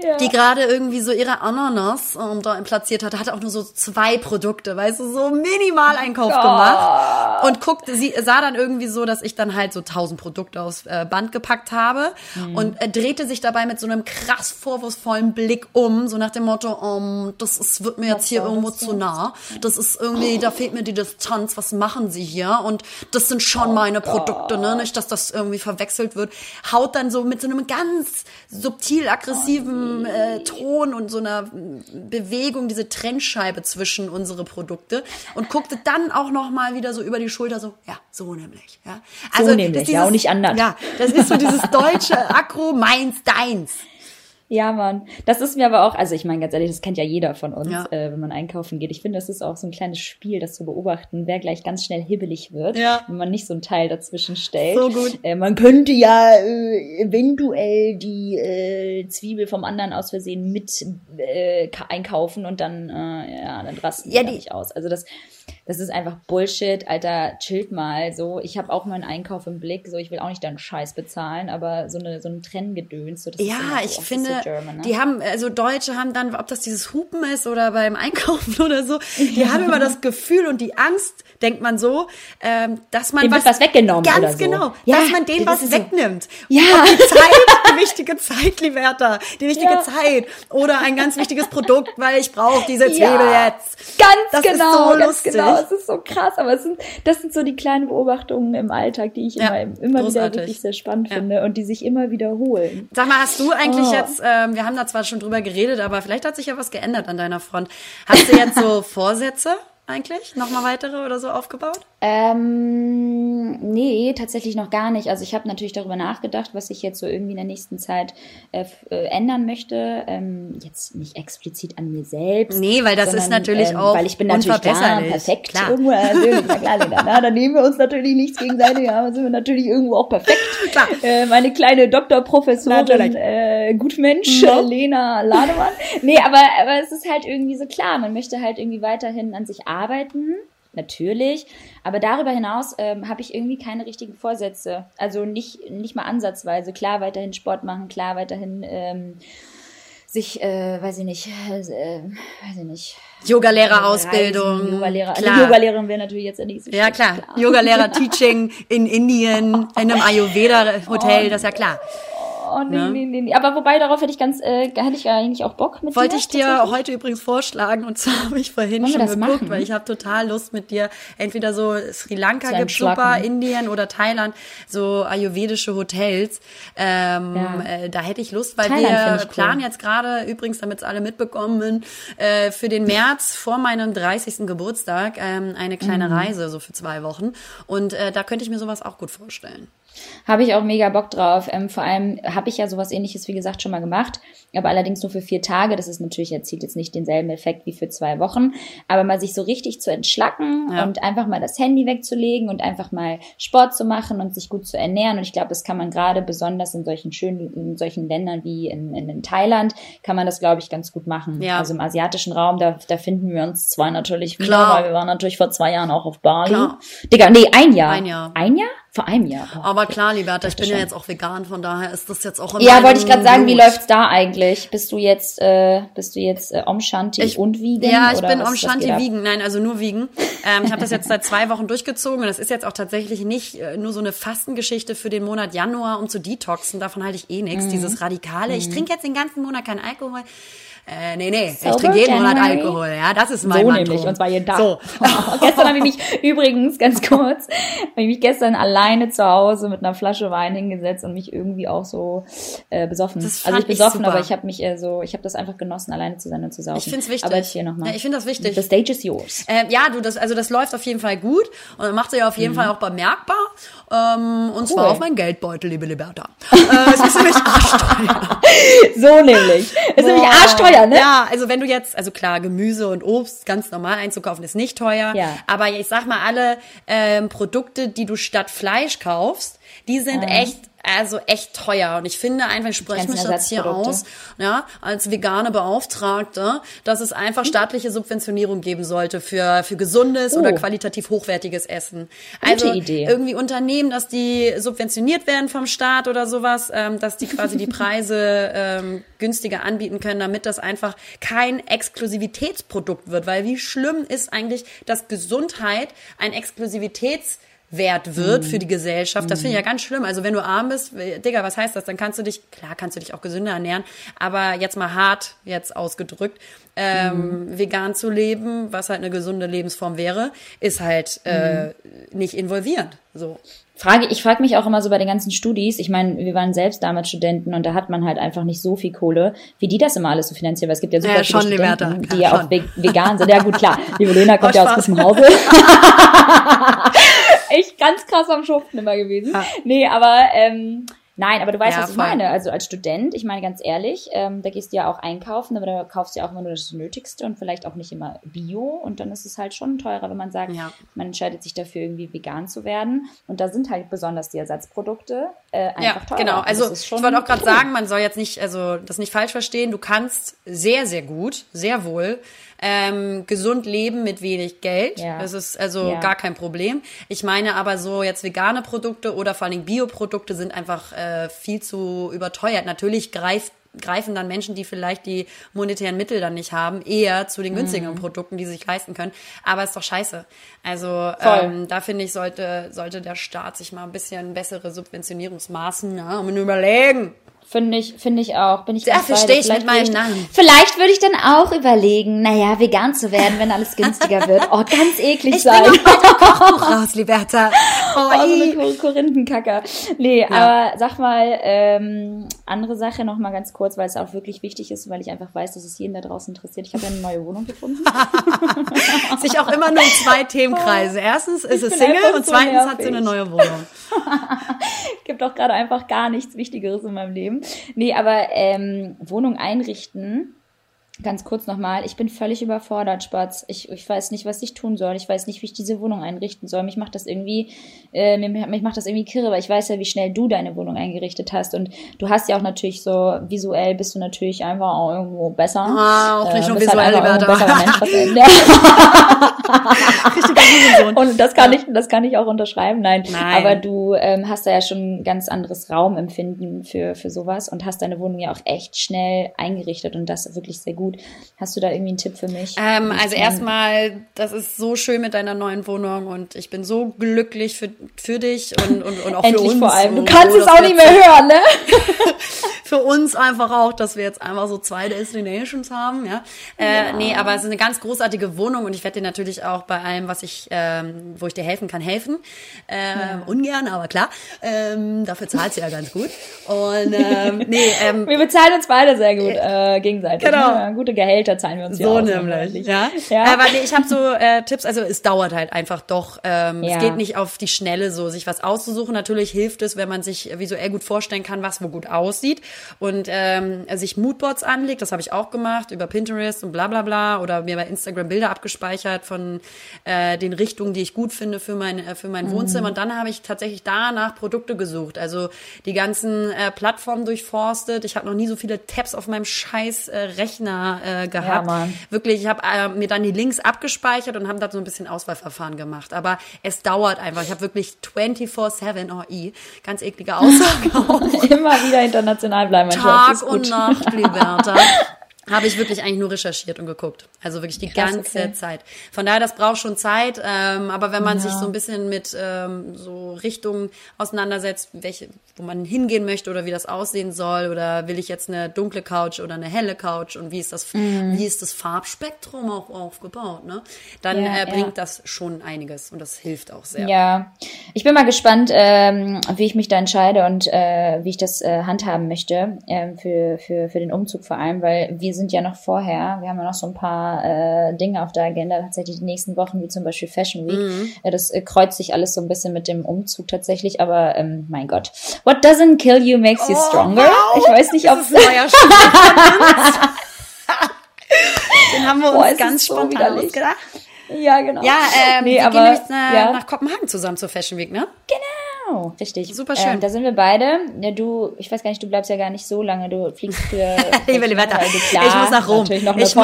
Ja. die gerade irgendwie so ihre Ananas ähm, da platziert hatte, hatte auch nur so zwei Produkte, weißt du, so Minimaleinkauf Gott. gemacht und guckte, sie sah dann irgendwie so, dass ich dann halt so tausend Produkte aufs äh, Band gepackt habe Mhm. und äh, drehte sich dabei mit so einem krass vorwurfsvollen Blick um, so nach dem Motto, ähm, das ist, wird mir jetzt hier irgendwo zu nah, das ist irgendwie, da fehlt mir die Distanz, was machen sie hier und das sind schon meine Produkte, ne, nicht, dass das irgendwie verwechselt wird, haut dann so mit so einem ganz subtil aggressiven äh, Ton und so einer Bewegung diese Trennscheibe zwischen unsere Produkte und guckte dann auch noch mal wieder so über die Schulter so, ja, so nämlich, ja. Also, So nämlich, ist ja, und nicht anders. Ja, das ist so dieses deutsche Akro meins deins. Ja, Mann. Das ist mir aber auch, also ich meine ganz ehrlich, das kennt ja jeder von uns, Ja. äh, wenn man einkaufen geht. Ich finde, das ist auch so ein kleines Spiel, das zu beobachten, wer gleich ganz schnell hibbelig wird, Ja. wenn man nicht so ein Teil dazwischen stellt. So gut. Äh, man könnte ja äh, eventuell die äh, Zwiebel vom anderen aus Versehen mit äh, ka- einkaufen und dann, äh, ja, dann rasten Ja, die, die- nicht aus. Also das, das ist einfach Bullshit, Alter, chillt mal. So, ich habe auch meinen Einkauf im Blick, so ich will auch nicht deinen Scheiß bezahlen, aber so eine so ein Trenngedöns, so das ist Ja, ich finde, German, ne? die haben, also Deutsche haben dann, ob das dieses Hupen ist oder beim [laughs] Einkaufen oder so, die haben immer das Gefühl und die Angst, denkt man so, ähm, dass man Dem was, wird was weggenommen Ganz oder so. genau, Ja, dass man denen das was wegnimmt. Ja. Und die Zeit, die wichtige Zeit, Liberta, die wichtige Ja. Zeit oder ein ganz wichtiges Produkt, weil ich brauche diese Ja. Zwiebel jetzt. Ganz Das genau, ist so ganz lustig. genau. Oh, es ist so krass, aber es sind, das sind so die kleinen Beobachtungen im Alltag, die ich ja, immer, immer wieder wirklich sehr spannend ja. finde und die sich immer wiederholen. Sag mal, hast du eigentlich oh. jetzt, ähm, wir haben da zwar schon drüber geredet, aber vielleicht hat sich ja was geändert an deiner Front. Hast du jetzt so [laughs] Vorsätze? eigentlich? Nochmal weitere oder so aufgebaut? Ähm, nee, tatsächlich noch gar nicht. Also ich habe natürlich darüber nachgedacht, was ich jetzt so irgendwie in der nächsten Zeit äh, äh, ändern möchte. Ähm, jetzt nicht explizit an mir selbst. Nee, weil das sondern, ist natürlich ähm, auch Weil ich bin natürlich klar, perfekt. Klar. Irgendwo, na klar, na, dann nehmen wir uns natürlich nichts gegenseitig, aber sind wir natürlich irgendwo auch perfekt. [laughs] Klar. Äh, meine kleine Doktorprofessorin, äh, Gutmensch, no. Mhm. Lena Lademann. Nee, aber, aber es ist halt irgendwie so klar, man möchte halt irgendwie weiterhin an sich arbeiten natürlich. Aber darüber hinaus ähm, habe ich irgendwie keine richtigen Vorsätze. Also nicht, nicht mal ansatzweise. Klar, weiterhin Sport machen, klar, weiterhin ähm, sich, äh, weiß ich nicht, äh, weiß ich nicht. Yoga-Lehrerausbildung. Yoga-Lehrer. Also Yoga-Lehrerin wäre natürlich jetzt nicht so Ja, klar. klar. Yoga-Lehrer-Teaching [laughs] in Indien, in einem Ayurveda-Hotel, das ist ja klar oh nee, ne? nee, nee, nee. Aber wobei, darauf hätte ich ganz, äh, hätte ich eigentlich auch Bock mit Wollte dir, ich dir heute übrigens vorschlagen und zwar [laughs] habe ich vorhin Wollen schon geguckt, machen? weil ich habe total Lust mit dir entweder so Sri Lanka gibt super, Indien oder Thailand, so ayurvedische Hotels. Ähm, ja. äh, da hätte ich Lust, weil Thailand wir planen cool. jetzt gerade, übrigens, damit es alle mitbekommen, äh, für den März vor meinem 30. Geburtstag ähm, eine kleine mhm. Reise, so für zwei Wochen. Und äh, da könnte ich mir sowas auch gut vorstellen. Habe ich auch mega Bock drauf. Ähm, vor allem habe ich ja sowas ähnliches, wie gesagt, schon mal gemacht, aber allerdings nur für vier Tage. Das ist natürlich, erzielt jetzt nicht denselben Effekt wie für zwei Wochen, aber mal sich so richtig zu entschlacken ja. und einfach mal das Handy wegzulegen und einfach mal Sport zu machen und sich gut zu ernähren. Und ich glaube, das kann man gerade besonders in solchen schönen, in solchen Ländern wie in, in, in Thailand, kann man das, glaube ich, ganz gut machen. Ja. Also im asiatischen Raum, da, da finden wir uns zwar natürlich wieder, Klar. weil wir waren natürlich vor zwei Jahren auch auf Bali. Klar. Digga, nee, ein Jahr. Ein Jahr. Ein Jahr? Vor einem Jahr. Boah, Aber klar, Liberta, ich bin schon. ja jetzt auch vegan, von daher ist das jetzt auch immer. Ja, wollte ich gerade sagen, wie läuft's da eigentlich? Bist du jetzt, äh, bist du jetzt äh, Om Shanti ich, und vegan? Ja, ich bin Om Shanti vegan, nein, also nur vegan. Ähm, ich habe das jetzt [laughs] seit zwei Wochen durchgezogen und das ist jetzt auch tatsächlich nicht äh, nur so eine Fastengeschichte für den Monat Januar, um zu detoxen. Davon halte ich eh nichts. Mhm. Dieses Radikale. Mhm. Ich trinke jetzt den ganzen Monat keinen Alkohol. Äh, nee, nee, so ich trinke jeden Monat Alkohol, ja, das ist mein So Mantrum. nämlich, und zwar jeden Tag. So. [laughs] gestern habe ich mich, [laughs] übrigens, ganz kurz, habe ich mich gestern alleine zu Hause mit einer Flasche Wein hingesetzt und mich irgendwie auch so äh, besoffen. Das also ich besoffen, ich aber ich habe mich äh, so, ich habe das einfach genossen, alleine zu sein und zu saufen. Ich finde es wichtig. Aber jetzt hier nochmal. Ja, ich finde das wichtig. The stage is yours. Äh, ja, du, das, also das läuft auf jeden Fall gut und macht sich auf jeden mhm. Fall auch bemerkbar. Ähm, und cool. zwar auf mein Geldbeutel, liebe Liberta. äh, es ist nämlich [laughs] arschteuer. so nämlich. Es ist nämlich arschteuer, ne? Ja, also wenn du jetzt, also klar, Gemüse und Obst ganz normal einzukaufen ist nicht teuer. Ja. Aber ich sag mal, alle ähm, Produkte, die du statt Fleisch kaufst, die sind mhm. echt also echt teuer. Und ich finde einfach, ich spreche mich jetzt hier aus, ja, als vegane Beauftragte, dass es einfach hm. staatliche Subventionierung geben sollte für, für gesundes oh. oder qualitativ hochwertiges Essen. Also Gute Idee. irgendwie Unternehmen, dass die subventioniert werden vom Staat oder sowas, ähm, dass die quasi die [laughs] Preise ähm, günstiger anbieten können, damit das einfach kein Exklusivitätsprodukt wird. Weil wie schlimm ist eigentlich, dass Gesundheit ein Exklusivitäts wert wird mhm. für die Gesellschaft. Das finde ich ja mhm. ganz schlimm. Also wenn du arm bist, Digga, was heißt das? Dann kannst du dich, klar kannst du dich auch gesünder ernähren, aber jetzt mal hart jetzt ausgedrückt, ähm, mhm. vegan zu leben, was halt eine gesunde Lebensform wäre, ist halt äh, mhm. nicht involvierend. So. Frage, ich frage mich auch immer so bei den ganzen Studis, ich meine, wir waren selbst damals Studenten und da hat man halt einfach nicht so viel Kohle, wie die das immer alles so finanzieren, weil es gibt ja super ja, viele Studenten, die ja auch vegan sind. Ja gut, klar, liebe Lena kommt ja aus diesem Hause. [laughs] echt ganz krass am Schuften immer gewesen. Ja. Nee, aber ähm, nein, aber du weißt, ja, was ich voll. meine. Also als Student, ich meine ganz ehrlich, ähm, da gehst du ja auch einkaufen, aber da kaufst du ja auch immer nur das Nötigste und vielleicht auch nicht immer Bio. Und dann ist es halt schon teurer, wenn man sagt, ja. man entscheidet sich dafür, irgendwie vegan zu werden. Und da sind halt besonders die Ersatzprodukte äh, einfach ja. Genau, also ich wollte auch gerade sagen, man soll jetzt nicht, also das nicht falsch verstehen. Du kannst sehr, sehr gut, sehr wohl ähm, gesund leben mit wenig Geld. Ja. Das ist also ja. gar kein Problem. Ich meine aber so jetzt vegane Produkte oder vor allem Bioprodukte sind einfach äh, viel zu überteuert. Natürlich greift greifen dann Menschen, die vielleicht die monetären Mittel dann nicht haben, eher zu den günstigeren mhm. Produkten, die sie sich leisten können. Aber ist doch scheiße. Also ähm, da finde ich, sollte, sollte der Staat sich mal ein bisschen bessere Subventionierungsmaßen ja, um überlegen. Finde ich, finde ich auch. Bin ich Ja, verstehe ich mit Vielleicht meinem ich- Namen. Vielleicht würde ich dann auch überlegen, naja, vegan zu werden, wenn alles günstiger wird. [laughs] Oh, ganz eklig Ich sein. auch bald ein Kochbuch raus, Liberta. [laughs] Oh, Oh, so ih. eine Kor- Korinthenkacker. Nee, aber sag mal, ähm, andere Sache noch mal ganz kurz, weil es auch wirklich wichtig ist, weil ich einfach weiß, dass es jeden da draußen interessiert. Ich habe ja eine neue Wohnung gefunden. [laughs] sich auch immer nur zwei Themenkreise. Erstens ist es bin Single und so zweitens hat sie nervig. eine neue Wohnung. gibt auch gerade einfach gar nichts Wichtigeres in meinem Leben. Nee, aber ähm, Wohnung einrichten. Ganz kurz nochmal, ich bin völlig überfordert, Spatz. Ich, ich weiß nicht, was ich tun soll. Ich weiß nicht, wie ich diese Wohnung einrichten soll. Mich macht das irgendwie, äh, mich macht das irgendwie kirre, weil ich weiß ja, wie schnell du deine Wohnung eingerichtet hast. Und du hast ja auch natürlich so, visuell bist du natürlich einfach auch irgendwo besser. Ah, auch nicht Äh, nur halt visuell, besserer Mensch, [laughs] [laughs] und das kann ich, das kann ich auch unterschreiben. Nein, Nein. aber du ähm, hast da ja schon ein ganz anderes Raumempfinden für, für sowas und hast deine Wohnung ja auch echt schnell eingerichtet und das wirklich sehr gut. Hast du da irgendwie einen Tipp für mich? Ähm, also erstmal, das ist so schön mit deiner neuen Wohnung und ich bin so glücklich für, für dich und, und, und auch für Endlich uns. vor allem. Du so, kannst es auch nicht mehr hören, ne? [laughs] Für uns einfach auch, dass wir jetzt einfach so zwei Destinations haben, ja. Äh, Nee, aber es ist eine ganz großartige Wohnung und ich werde dir natürlich auch bei allem, was ich, ähm, wo ich dir helfen kann, helfen. Ähm, Ungern, aber klar. Ähm, dafür zahlt sie ja ganz gut. Und ähm, [laughs] nee, ähm, Wir bezahlen uns beide sehr gut äh, gegenseitig. Genau. Gute Gehälter zahlen wir uns ja So aus, nämlich, ja. Ja. Aber nee, ich habe so äh, Tipps, also es dauert halt einfach doch. Ähm, Ja. Es geht nicht auf die Schnelle so, sich was auszusuchen. Natürlich hilft es, wenn man sich visuell gut vorstellen kann, was wo gut aussieht. Und ähm, sich Moodboards anlegt, das habe ich auch gemacht, über Pinterest und bla bla bla. Oder mir bei Instagram Bilder abgespeichert von äh, den Richtungen, die ich gut finde für mein, äh, für mein Wohnzimmer. Und dann habe ich tatsächlich danach Produkte gesucht. Also die ganzen äh, Plattformen durchforstet. Ich habe noch nie so viele Tabs auf meinem scheiß äh, Rechner äh, gehabt. Mann. Wirklich, ich habe äh, mir dann die Links abgespeichert und habe da so ein bisschen Auswahlverfahren gemacht. Aber es dauert einfach. Ich habe wirklich 24-7, oh i, ganz eklige [laughs] Aussage. [laughs] Immer wieder international bleiben. Tag und Nacht, [laughs] Liberta. Habe ich wirklich eigentlich nur recherchiert und geguckt. Also wirklich die Krass, ganze okay. Zeit. Von daher, das braucht schon Zeit. Ähm, aber wenn man Ja. sich so ein bisschen mit ähm, so Richtungen auseinandersetzt, welche, wo man hingehen möchte oder wie das aussehen soll, oder will ich jetzt eine dunkle Couch oder eine helle Couch und wie ist das, Mhm. wie ist das Farbspektrum auch aufgebaut, ne? Dann Ja, äh, ja. bringt das schon einiges und das hilft auch sehr. Ja, ich bin mal gespannt, ähm, wie ich mich da entscheide und äh, wie ich das äh, handhaben möchte ähm, für, für, für den Umzug vor allem, weil wir sind ja noch vorher, wir haben ja noch so ein paar äh, Dinge auf der Agenda, tatsächlich die nächsten Wochen, wie zum Beispiel Fashion Week. Mhm. Äh, das äh, kreuzt sich alles so ein bisschen mit dem Umzug tatsächlich, aber ähm, mein Gott, what doesn't kill you makes you Oh, stronger. wow. Ich weiß nicht, ob uns. [laughs] Den haben wir uns Boah, es ist ganz so spontan ausgedacht. ja genau. Ja, ähm, nee, wir aber, gehen nämlich äh, ja. nach Kopenhagen zusammen zur Fashion Week, ne? Genau, richtig. Super schön. Ähm, da sind wir beide. Ja, du, ich weiß gar nicht, du bleibst ja gar nicht so lange. Du fliegst für. Liebe Liberta, du klar ich muss nach Rom. Ich, muss,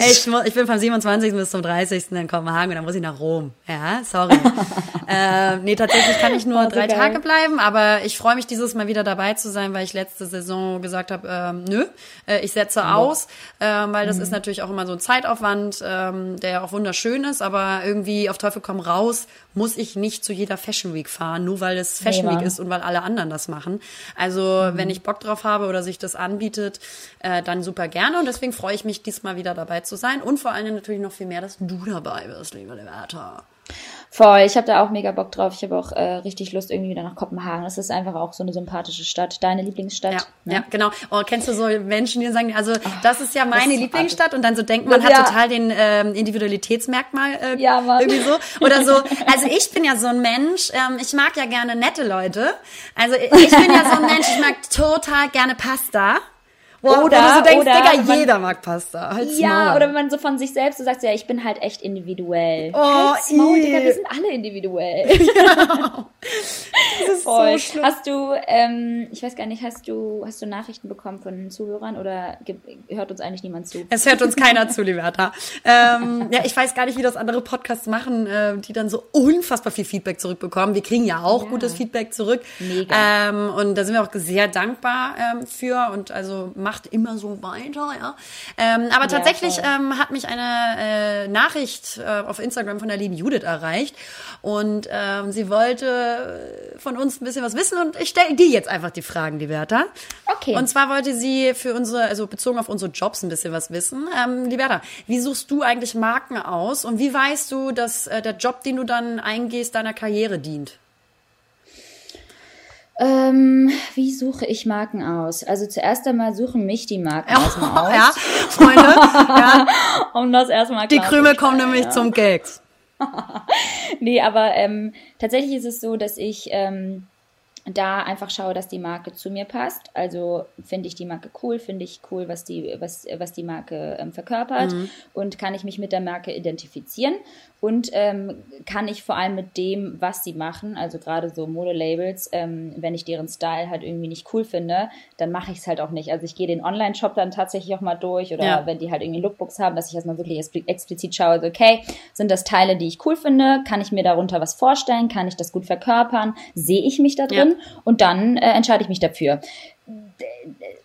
ich, muss, ich bin vom 27. bis zum 30. in Kopenhagen und dann muss ich nach Rom. Ja, sorry. [laughs] äh, nee, tatsächlich kann ich nur Oh, drei geil. Tage bleiben, aber ich freue mich dieses Mal wieder dabei zu sein, weil ich letzte Saison gesagt habe, ähm, nö, äh, ich setze aus, ähm, weil das Mhm. ist natürlich auch immer so ein Zeitaufwand, ähm, der auch wunderschön ist, aber irgendwie auf Teufel komm raus muss ich nicht zu jeder Fashion Week fahren, nur weil es Fashion Week ist und weil alle anderen das machen. Also Mhm. wenn ich Bock drauf habe oder sich das anbietet, äh, dann super gerne und deswegen freue ich mich diesmal wieder dabei zu sein und vor allem natürlich noch viel mehr, dass du dabei bist, liebe Liberta. Voll, ich habe da auch mega Bock drauf. Ich habe auch äh, richtig Lust irgendwie wieder nach Kopenhagen. Das ist einfach auch so eine sympathische Stadt. Deine Lieblingsstadt? Ja, ne? ja, genau. Oh, kennst du so Menschen, die sagen, also das ist ja meine ist Lieblingsstadt und dann so denkt man, Das- hat ja. total den ähm, Individualitätsmerkmal äh, Ja, Mann. irgendwie so. Oder so, also ich bin ja so ein Mensch, ähm, ich mag ja gerne nette Leute. Also ich bin ja so ein Mensch, ich mag total gerne Pasta. Wo, wo Oder- du so denkst, oder Digga, man- jeder mag Pasta. Halt's Ja, Maul. oder wenn man so von sich selbst so sagt, ja, ich bin halt echt individuell. Oh, Halt's Maul. Digga, wir sind alle individuell. [laughs] das ist Voll. so schlimm. hast du, ähm, ich weiß gar nicht, hast du, hast du Nachrichten bekommen von Zuhörern oder hört uns eigentlich niemand zu? Es hört uns keiner zu, Liberta. Ähm, ja, ich weiß gar nicht, wie das andere Podcasts machen, äh, die dann so unfassbar viel Feedback zurückbekommen. Wir kriegen ja auch Ja. gutes Feedback zurück. Mega. Ähm, und da sind wir auch sehr dankbar ähm, für. Und also macht immer so weiter, ja. Ähm, aber tatsächlich ja, ähm, hat mich eine äh, Nachricht äh, auf Instagram von der lieben Judith erreicht und ähm, sie wollte von uns ein bisschen was wissen und ich stelle dir jetzt einfach die Fragen, die Werther. Okay. Und zwar wollte sie für unsere, also bezogen auf unsere Jobs ein bisschen was wissen. Ähm, Liberta, wie suchst du eigentlich Marken aus und wie weißt du, dass äh, der Job, den du dann eingehst, deiner Karriere dient? Ähm, wie suche ich Marken aus? Also zuerst einmal suchen mich die Marken ja, erstmal [laughs] aus. Ja, Freunde. ja. [laughs] um das erstmal Die Krümel kommen nämlich ja. zum Gags. [laughs] nee, aber ähm, tatsächlich ist es so, dass ich ähm, da einfach schaue, dass die Marke zu mir passt. Also finde ich die Marke cool, finde ich cool, was die, was, was die Marke ähm, verkörpert mhm. und kann ich mich mit der Marke identifizieren und ähm, kann ich vor allem mit dem, was sie machen, also gerade so Modelabels, ähm, wenn ich deren Style halt irgendwie nicht cool finde, dann mache ich es halt auch nicht. Also ich gehe den Online-Shop dann tatsächlich auch mal durch oder ja. wenn die halt irgendwie Lookbooks haben, dass ich erstmal wirklich explizit schaue, also okay, sind das Teile, die ich cool finde, kann ich mir darunter was vorstellen, kann ich das gut verkörpern, sehe ich mich da drin ja. und dann äh, entscheide ich mich dafür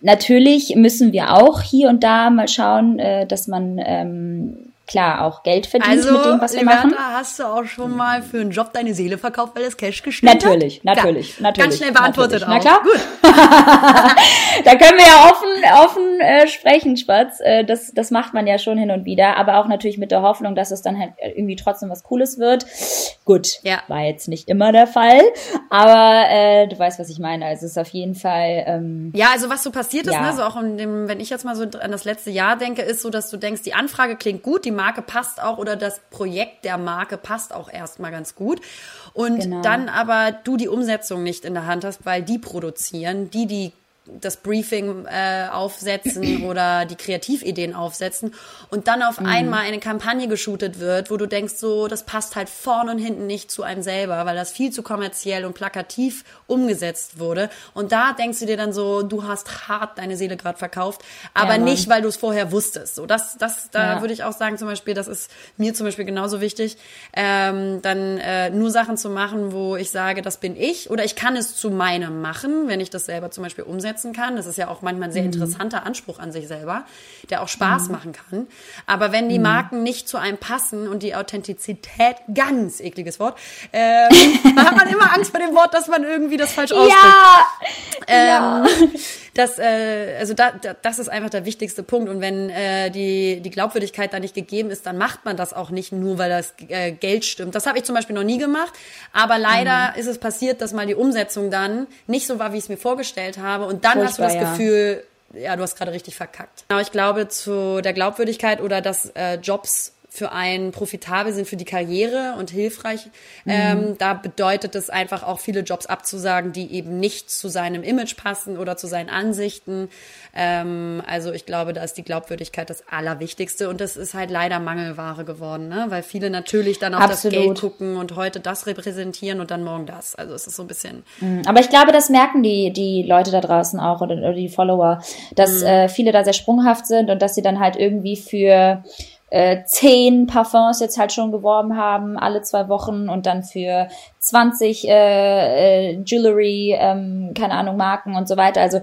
natürlich müssen wir auch hier und da mal schauen, äh, dass man ähm, klar auch Geld verdient also, mit dem, was wir Liberta, machen. hast du auch schon mal für einen Job deine Seele verkauft, weil das Cash gestimmt natürlich, hat? Natürlich, natürlich, Ganz schnell beantwortet natürlich. auch. Na klar. Gut. [laughs] da können wir ja offen, offen äh, sprechen, Spatz. Äh, das, das macht man ja schon hin und wieder, aber auch natürlich mit der Hoffnung, dass es dann halt irgendwie trotzdem was Cooles wird. Gut, ja. war jetzt nicht immer der Fall, aber äh, du weißt, was ich meine. Also es ist auf jeden Fall. Ähm, ja, also was so passiert ist, ja. ne, so auch in dem, wenn ich jetzt mal so an das letzte Jahr denke, ist so, dass du denkst, die Anfrage klingt gut, die Marke passt auch oder das Projekt der Marke passt auch erstmal ganz gut. Und genau. dann aber du die Umsetzung nicht in der Hand hast, weil die produzieren, die die das Briefing äh, aufsetzen [clears throat] oder die Kreativideen aufsetzen und dann auf mhm. einmal eine Kampagne geshootet wird, wo du denkst, so, das passt halt vorne und hinten nicht zu einem selber, weil das viel zu kommerziell und plakativ umgesetzt wurde. Und da denkst du dir dann so, du hast hart deine Seele gerade verkauft, aber ja, nicht, weil du es vorher wusstest. So, das, das, da ja. würde ich auch sagen, zum Beispiel, das ist mir zum Beispiel genauso wichtig, ähm, dann äh, nur Sachen zu machen, wo ich sage, das bin ich oder ich kann es zu meinem machen, wenn ich das selber zum Beispiel umsetze umsetzen kann. Das ist ja auch manchmal ein sehr mhm. interessanter Anspruch an sich selber, der auch Spaß mhm. machen kann. Aber wenn die mhm. Marken nicht zu einem passen und die Authentizität, ganz ekliges Wort, ähm, [laughs] hat man immer Angst vor dem Wort, dass man irgendwie das falsch ausspricht. Ja! Ähm, ja. Das, äh, also da, da, das ist einfach der wichtigste Punkt. Und wenn äh, die, die Glaubwürdigkeit da nicht gegeben ist, dann macht man das auch nicht nur, weil das äh, Geld stimmt. Das habe ich zum Beispiel noch nie gemacht. Aber leider mhm. ist es passiert, dass mal die Umsetzung dann nicht so war, wie ich es mir vorgestellt habe. Und dann hast du das. Gefühl, ja, du hast gerade richtig verkackt. Aber ich glaube, zu der Glaubwürdigkeit oder dass äh, Jobs für einen profitabel sind für die Karriere und hilfreich. Mhm. Ähm, da bedeutet es einfach auch viele Jobs abzusagen, die eben nicht zu seinem Image passen oder zu seinen Ansichten. Ähm, also ich glaube, da ist die Glaubwürdigkeit das Allerwichtigste und das ist halt leider Mangelware geworden, ne? weil viele natürlich dann auf Absolut. das Geld gucken und heute das repräsentieren und dann morgen das. Also es ist so ein bisschen. Mhm. Aber ich glaube, das merken die, die Leute da draußen auch oder, oder die Follower, dass mhm. äh, viele da sehr sprunghaft sind und dass sie dann halt irgendwie für äh, zehn Parfums jetzt halt schon geworben haben, alle zwei Wochen und dann für 20 äh, äh, Jewelry, ähm, keine Ahnung, Marken und so weiter. Also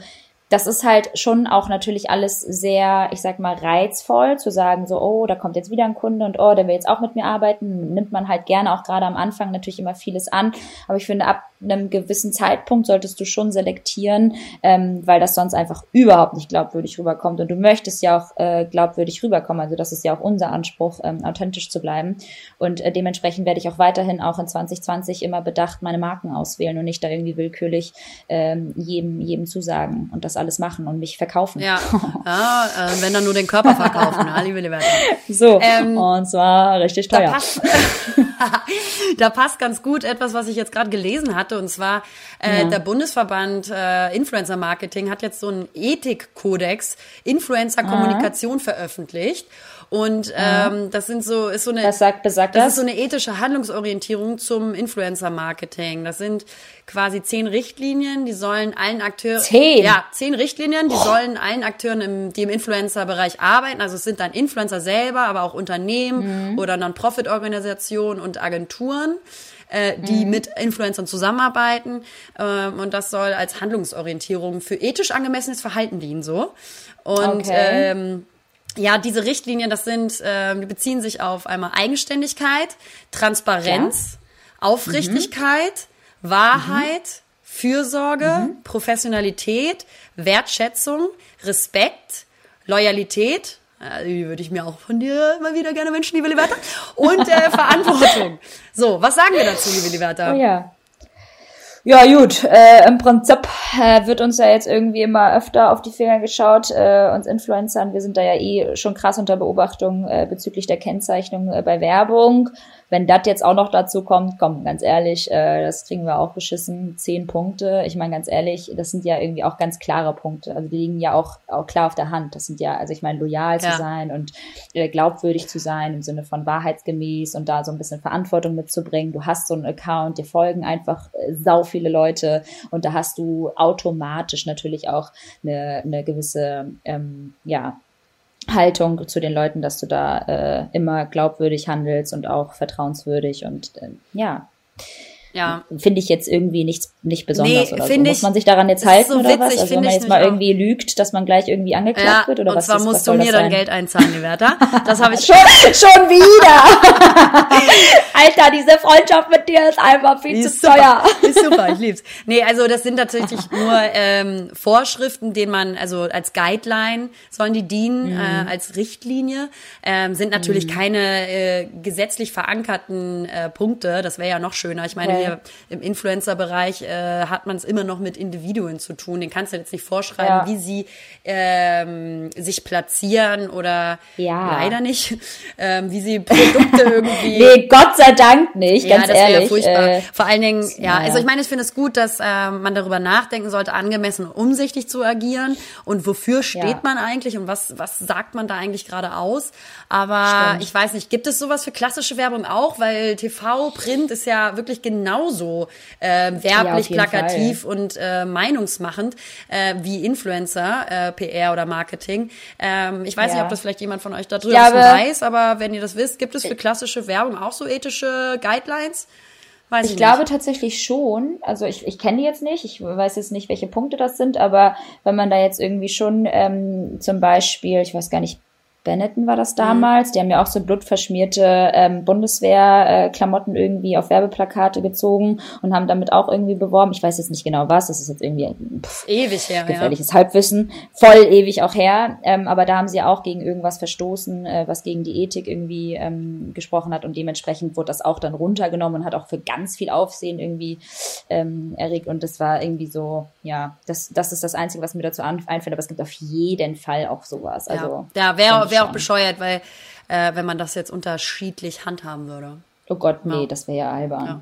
das ist halt schon auch natürlich alles sehr, ich sag mal, reizvoll zu sagen, so, oh, da kommt jetzt wieder ein Kunde und oh, der will jetzt auch mit mir arbeiten. Nimmt man halt gerne auch gerade am Anfang natürlich immer vieles an. Aber ich finde, ab einem gewissen Zeitpunkt solltest du schon selektieren, ähm, weil das sonst einfach überhaupt nicht glaubwürdig rüberkommt. Und du möchtest ja auch äh, glaubwürdig rüberkommen. Also das ist ja auch unser Anspruch, ähm, authentisch zu bleiben. Und äh, dementsprechend werde ich auch weiterhin auch in 2020 immer bedacht meine Marken auswählen und nicht da irgendwie willkürlich ähm, jedem, jedem zusagen und das alles machen und mich verkaufen. Ja, [laughs] ja äh, wenn dann nur den Körper verkaufen, ja, liebe Liberta. So, ähm, und zwar richtig teuer. Da passt, [laughs] da passt ganz gut etwas, was ich jetzt gerade gelesen hatte hatte. Und zwar äh, ja. der Bundesverband äh, Influencer Marketing hat jetzt so einen Ethikkodex Influencer Kommunikation veröffentlicht. Und ähm, das sind so, ist so eine, Was sagt, besagt das das? ist so eine ethische Handlungsorientierung zum Influencer-Marketing. Das sind quasi zehn Richtlinien, die sollen allen Akteuren. Zehn? Ja, zehn Richtlinien, die sollen allen Akteuren, im, die im Influencer-Bereich arbeiten, also es sind dann Influencer selber, aber auch Unternehmen oder Non-Profit-Organisationen und Agenturen äh, die mit Influencern zusammenarbeiten. Ähm, und das soll als Handlungsorientierung für ethisch angemessenes Verhalten dienen, so. Und Okay. ähm, ja, diese Richtlinien, das sind, ähm, die beziehen sich auf einmal Eigenständigkeit, Transparenz, Aufrichtigkeit, Wahrheit, Fürsorge, Professionalität, Wertschätzung, Respekt, Loyalität, äh, die würde ich mir auch von dir mal wieder gerne wünschen, liebe Liberta, und äh, Verantwortung. So, was sagen wir dazu, liebe Liberta? Oh ja. Ja, gut. Äh, Im Prinzip äh, wird uns ja jetzt irgendwie immer öfter auf die Finger geschaut, äh, uns Influencern. Wir sind da ja eh schon krass unter Beobachtung äh, bezüglich der Kennzeichnung äh, bei Werbung. Wenn das jetzt auch noch dazu kommt, komm, ganz ehrlich, äh, das kriegen wir auch beschissen. Zehn Punkte. Ich meine, ganz ehrlich, das sind ja irgendwie auch ganz klare Punkte. Also die liegen ja auch, auch klar auf der Hand. Das sind ja, also ich meine, loyal Ja. zu sein und äh, glaubwürdig zu sein im Sinne von wahrheitsgemäß und da so ein bisschen Verantwortung mitzubringen. Du hast so einen Account, dir folgen einfach äh, sau viele Leute und da hast du automatisch natürlich auch eine, eine gewisse, ähm, ja, Haltung zu den Leuten, dass du da äh, immer glaubwürdig handelst und auch vertrauenswürdig und äh, ja, Ja. finde ich jetzt irgendwie nichts nicht besonders Nee, oder so. Muss man sich daran jetzt halten so oder was? Also wenn man jetzt mal auch. irgendwie lügt, dass man gleich irgendwie angeklagt Ja, wird oder und was? zwar ist, was musst du mir dann? Geld einzahlen, Liberta. Das habe ich [laughs] Schon, [laughs] schon wieder! Alter, diese Freundschaft mit dir ist einfach viel zu ist super. teuer. Ist super, ich lieb's. Nee, also das sind tatsächlich nur ähm, Vorschriften, denen man, also als Guideline sollen die dienen, Mhm. äh, als Richtlinie. Ähm, sind natürlich keine äh, gesetzlich verankerten äh, Punkte. Das wäre ja noch schöner. Ich meine, Okay. Hier im Influencer-Bereich äh, hat man es immer noch mit Individuen zu tun. Den kannst du jetzt nicht vorschreiben, Ja. wie sie ähm, sich platzieren oder Ja. leider nicht, ähm, wie sie Produkte [laughs] irgendwie Nee, Gott sei Dank nicht, ganz ja, das wäre ja ehrlich. furchtbar. Äh, Vor allen Dingen, ja, ja. also ich meine, ich finde es gut, dass ähm, man darüber nachdenken sollte, angemessen und umsichtig zu agieren und wofür steht Ja. man eigentlich und was, was sagt man da eigentlich gerade aus. Aber Stimmt. ich weiß nicht, gibt es sowas für klassische Werbung auch? Weil TV, Print ist ja wirklich genauso äh, Ja, werblich, jeden plakativ und äh, meinungsmachend äh, wie Influencer, äh, PR oder Marketing. Ähm, ich weiß Ja. nicht, ob das vielleicht jemand von euch da drüben glaube- weiß, aber wenn ihr das wisst, gibt es für klassische Werbung auch so ethische Guidelines? Weiß ich, Ich glaube tatsächlich schon. Also ich, ich kenne die jetzt nicht. Ich weiß jetzt nicht, welche Punkte das sind, aber wenn man da jetzt irgendwie schon ähm, zum Beispiel, ich weiß gar nicht, Benetton war Mhm. das damals, die haben ja auch so blutverschmierte ähm, Bundeswehr-Klamotten irgendwie auf Werbeplakate gezogen und haben damit auch irgendwie beworben. Ich weiß jetzt nicht genau was, das ist jetzt irgendwie pff, ewig her, ja. gefährliches Halbwissen, voll ewig auch her. Ähm, aber da haben sie auch gegen irgendwas verstoßen, äh, was gegen die Ethik irgendwie ähm, gesprochen hat und dementsprechend wurde das auch dann runtergenommen und hat auch für ganz viel Aufsehen irgendwie ähm, erregt und das war irgendwie so, ja, das, das ist das Einzige, was mir dazu einfällt, aber es gibt auf jeden Fall auch sowas. Also, ja, ja fand wäre auch bescheuert, weil äh, wenn man das jetzt unterschiedlich handhaben würde. Oh Gott, nee, Ja. das wäre ja albern. Ja.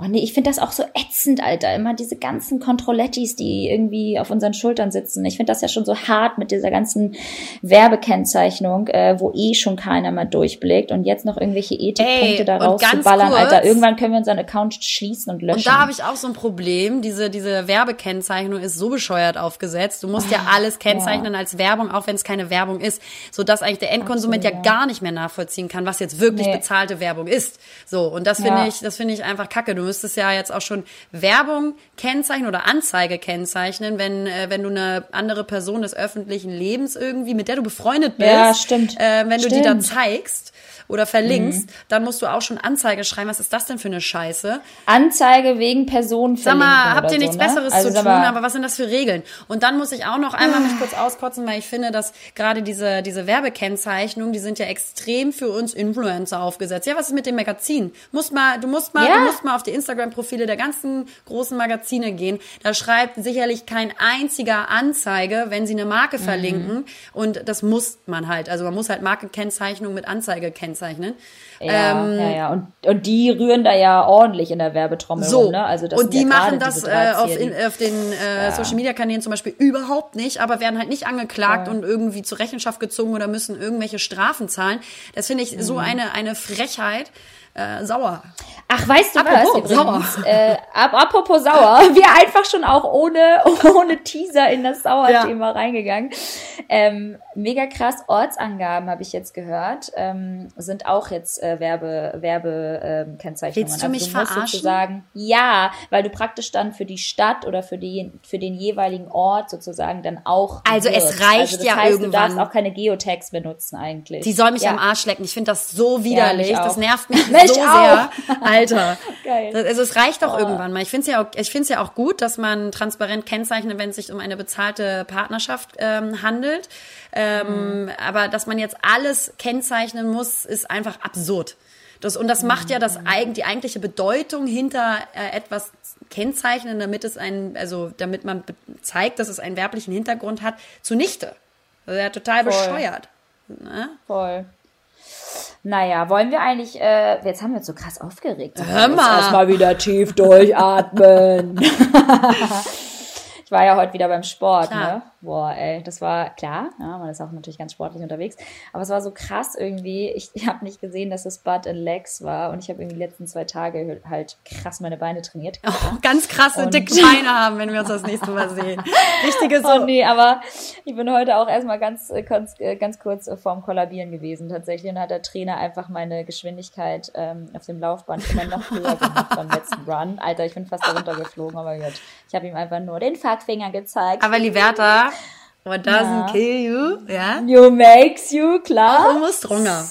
Oh nee, ich finde das auch so ätzend, Alter. Immer diese ganzen Kontrollettis, die irgendwie auf unseren Schultern sitzen. Ich finde das ja schon so hart mit dieser ganzen Werbekennzeichnung, äh, wo eh schon keiner mal durchblickt und jetzt noch irgendwelche Ethikpunkte da rauszuballern, Alter. Irgendwann können wir unseren Account schließen und löschen. Und da habe ich auch so ein Problem. Diese, diese Werbekennzeichnung ist so bescheuert aufgesetzt. Du musst ja alles kennzeichnen als Werbung, auch wenn es keine Werbung ist, sodass eigentlich der Endkonsument Absolut, ja ja. gar nicht mehr nachvollziehen kann, was jetzt wirklich Nee. bezahlte Werbung ist. So, und das finde Ja. ich, das finde ich einfach kacke. Du müsstest ja jetzt auch schon Werbung kennzeichnen oder Anzeige kennzeichnen, wenn, äh, wenn du eine andere Person des öffentlichen Lebens irgendwie, mit der du befreundet bist, Ja, stimmt. Äh, wenn du die dann Stimmt. Mhm. zeigst oder verlinkst, dann musst du auch schon Anzeige schreiben. Was ist das denn für eine Scheiße? Anzeige wegen Personen Sag mal, habt ihr nichts so, ne? Besseres also zu tun, aber was sind das für Regeln? Und dann muss ich auch noch einmal mich kurz auskotzen, weil ich finde, dass gerade diese, diese Werbekennzeichnungen, die sind ja extrem für uns Influencer aufgesetzt. Ja, was ist mit dem Magazin? Musst mal, du musst mal, Ja. du musst mal auf die Instagram-Profile der ganzen großen Magazine gehen, da schreibt sicherlich kein einziger Anzeige, wenn sie eine Marke mhm. verlinken. Und das muss man halt. Also man muss halt Markenkennzeichnung mit Anzeige kennzeichnen. Ja, ähm, ja, ja. Und, und die rühren da ja ordentlich in der Werbetrommel so. rum, ne? Also das und die ja machen das äh, auf, in, auf den äh, ja. Social Media Kanälen zum Beispiel überhaupt nicht, aber werden halt nicht angeklagt ja. und irgendwie zur Rechenschaft gezogen oder müssen irgendwelche Strafen zahlen. Das finde ich mhm. so eine eine Frechheit äh, sauer. Ach, weißt du apropos, was? Übrigens, sauer. Äh, apropos sauer, [laughs] wir einfach schon auch ohne, [laughs] ohne Teaser in das Sauerthema ja. reingegangen. Ähm, mega krass, Ortsangaben habe ich jetzt gehört, ähm, sind auch jetzt äh, Werbe, Werbe ähm, Kennzeichnungen. Willst du mich also, du verarschen? sozusagen, ja, weil du praktisch dann für die Stadt oder für die, für den jeweiligen Ort sozusagen dann auch. Also wirst. es reicht also das ja heißt, irgendwann. Du darfst auch keine Geotags benutzen eigentlich. Die soll mich ja. am Arsch lecken. Ich finde das so widerlich. Ja, das nervt mich [laughs] so sehr. Alter. [laughs] Geil. Also es reicht doch oh. irgendwann mal. Ich finde es ja auch, ich ja auch gut, dass man transparent kennzeichnet, wenn es sich um eine bezahlte Partnerschaft ähm, handelt. Ähm, mhm. Aber dass man jetzt alles kennzeichnen muss, ist einfach absurd. Das, und das macht ja das, mhm. die eigentliche Bedeutung hinter äh, etwas kennzeichnen, damit es ein, also damit man zeigt, dass es einen werblichen Hintergrund hat, zunichte. Das ist ja total Voll. bescheuert. Ne? Voll. Naja, wollen wir eigentlich, äh, jetzt haben wir uns so krass aufgeregt. Hör mal. Erstmal wieder tief durchatmen. [laughs] ich war ja heute wieder beim Sport, Klar. ne? Boah, ey, das war klar, ja, man ist auch natürlich ganz sportlich unterwegs, aber es war so krass irgendwie. Ich, ich habe nicht gesehen, dass es Butt and Legs war und ich habe irgendwie die letzten zwei Tage halt krass meine Beine trainiert. Oh, ganz krasse und dicke [laughs] Beine haben, wenn wir uns das nächste Mal sehen. Richtige so. Oh nee, aber ich bin heute auch erstmal ganz, äh, ganz, äh, ganz kurz vorm Kollabieren gewesen tatsächlich und hat der Trainer einfach meine Geschwindigkeit ähm, auf dem Laufband immer noch höher gemacht beim letzten Run. Alter, ich bin fast darunter geflogen, aber gut. Ich habe ihm einfach nur den Fackfinger gezeigt. Aber Liberta, What doesn't ja. kill you, ja? You makes you, klar. Auch stronger.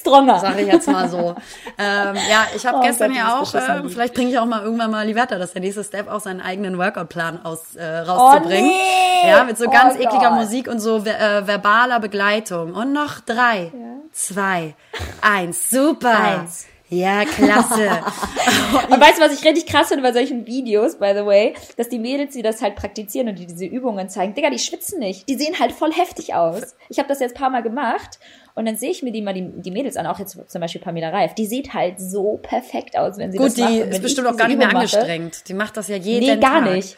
Stronger. Sag ich jetzt mal so. [laughs] ähm, ja, ich habe oh, gestern Gott, ja auch, äh, vielleicht bringe ich auch mal irgendwann mal Liberta, das ist der nächste Step, auch seinen eigenen Workout-Plan aus, äh, rauszubringen. Oh, nee. Ja, mit so ganz oh, ekliger Gott. Musik und so äh, verbaler Begleitung. Und noch drei, ja. zwei, eins, super. Eins. Ja, klasse. [laughs] und weißt du, was ich richtig krass finde bei solchen Videos, by the way, dass die Mädels, die das halt praktizieren und die diese Übungen zeigen, Digga, die schwitzen nicht. Die sehen halt voll heftig aus. Ich habe das jetzt paar Mal gemacht und dann sehe ich mir die mal die, die Mädels an, auch jetzt zum Beispiel Pamela Reif. Die sieht halt so perfekt aus, wenn sie Gut, das macht. Gut, die ist bestimmt auch gar nicht mehr angestrengt. Mache. Die macht das ja jeden nee, gar Tag. nicht.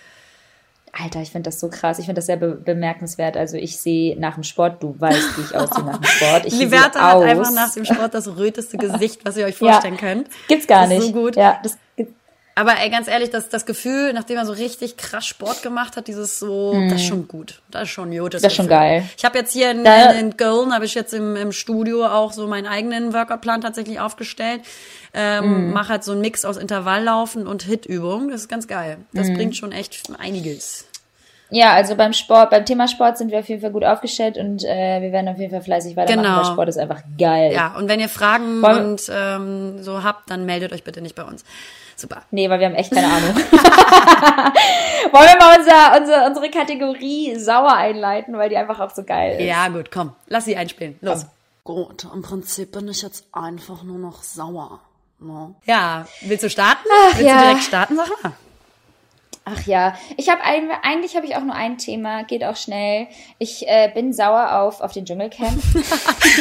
Alter, ich finde das so krass. Ich finde das sehr be bemerkenswert. Also ich sehe nach dem Sport, du weißt, wie ich [laughs] aussehe nach dem Sport. Ich Liberta hat einfach nach dem Sport das röteste Gesicht, was ihr euch [laughs] vorstellen ja, könnt. Gibt's gar nicht. So gut. Ja, das aber ey, ganz ehrlich, das, das Gefühl, nachdem er so richtig krass Sport gemacht hat, dieses so, mm. das ist schon gut. Das ist schon gut. Das, das ist schon geil. Ich habe jetzt hier in, da, in Köln, habe ich jetzt im, im Studio auch so meinen eigenen Workout-Plan tatsächlich aufgestellt. Ähm, mm. Mache halt so einen Mix aus Intervalllaufen und Hit-Übungen. Das ist ganz geil. Das mm. bringt schon echt einiges. Ja, also beim Sport, beim Thema Sport sind wir auf jeden Fall gut aufgestellt und äh, wir werden auf jeden Fall fleißig weitermachen, genau. weil Sport ist einfach geil. Ja, und wenn ihr Fragen Voll. und ähm, so habt, dann meldet euch bitte nicht bei uns. Super. Nee, weil wir haben echt keine Ahnung. [laughs] [laughs] Wollen wir mal unser, unsere, unsere Kategorie sauer einleiten, weil die einfach auch so geil ist. Ja, gut, komm. Lass sie einspielen. Los. Komm. Gut, im Prinzip bin ich jetzt einfach nur noch sauer. No. Ne? Ja, willst du starten? Ach, willst ja. du direkt starten, sag mal? Ach ja, ich habe ein, eigentlich habe ich auch nur ein Thema, geht auch schnell. Ich äh, bin sauer auf auf den Dschungelcamp.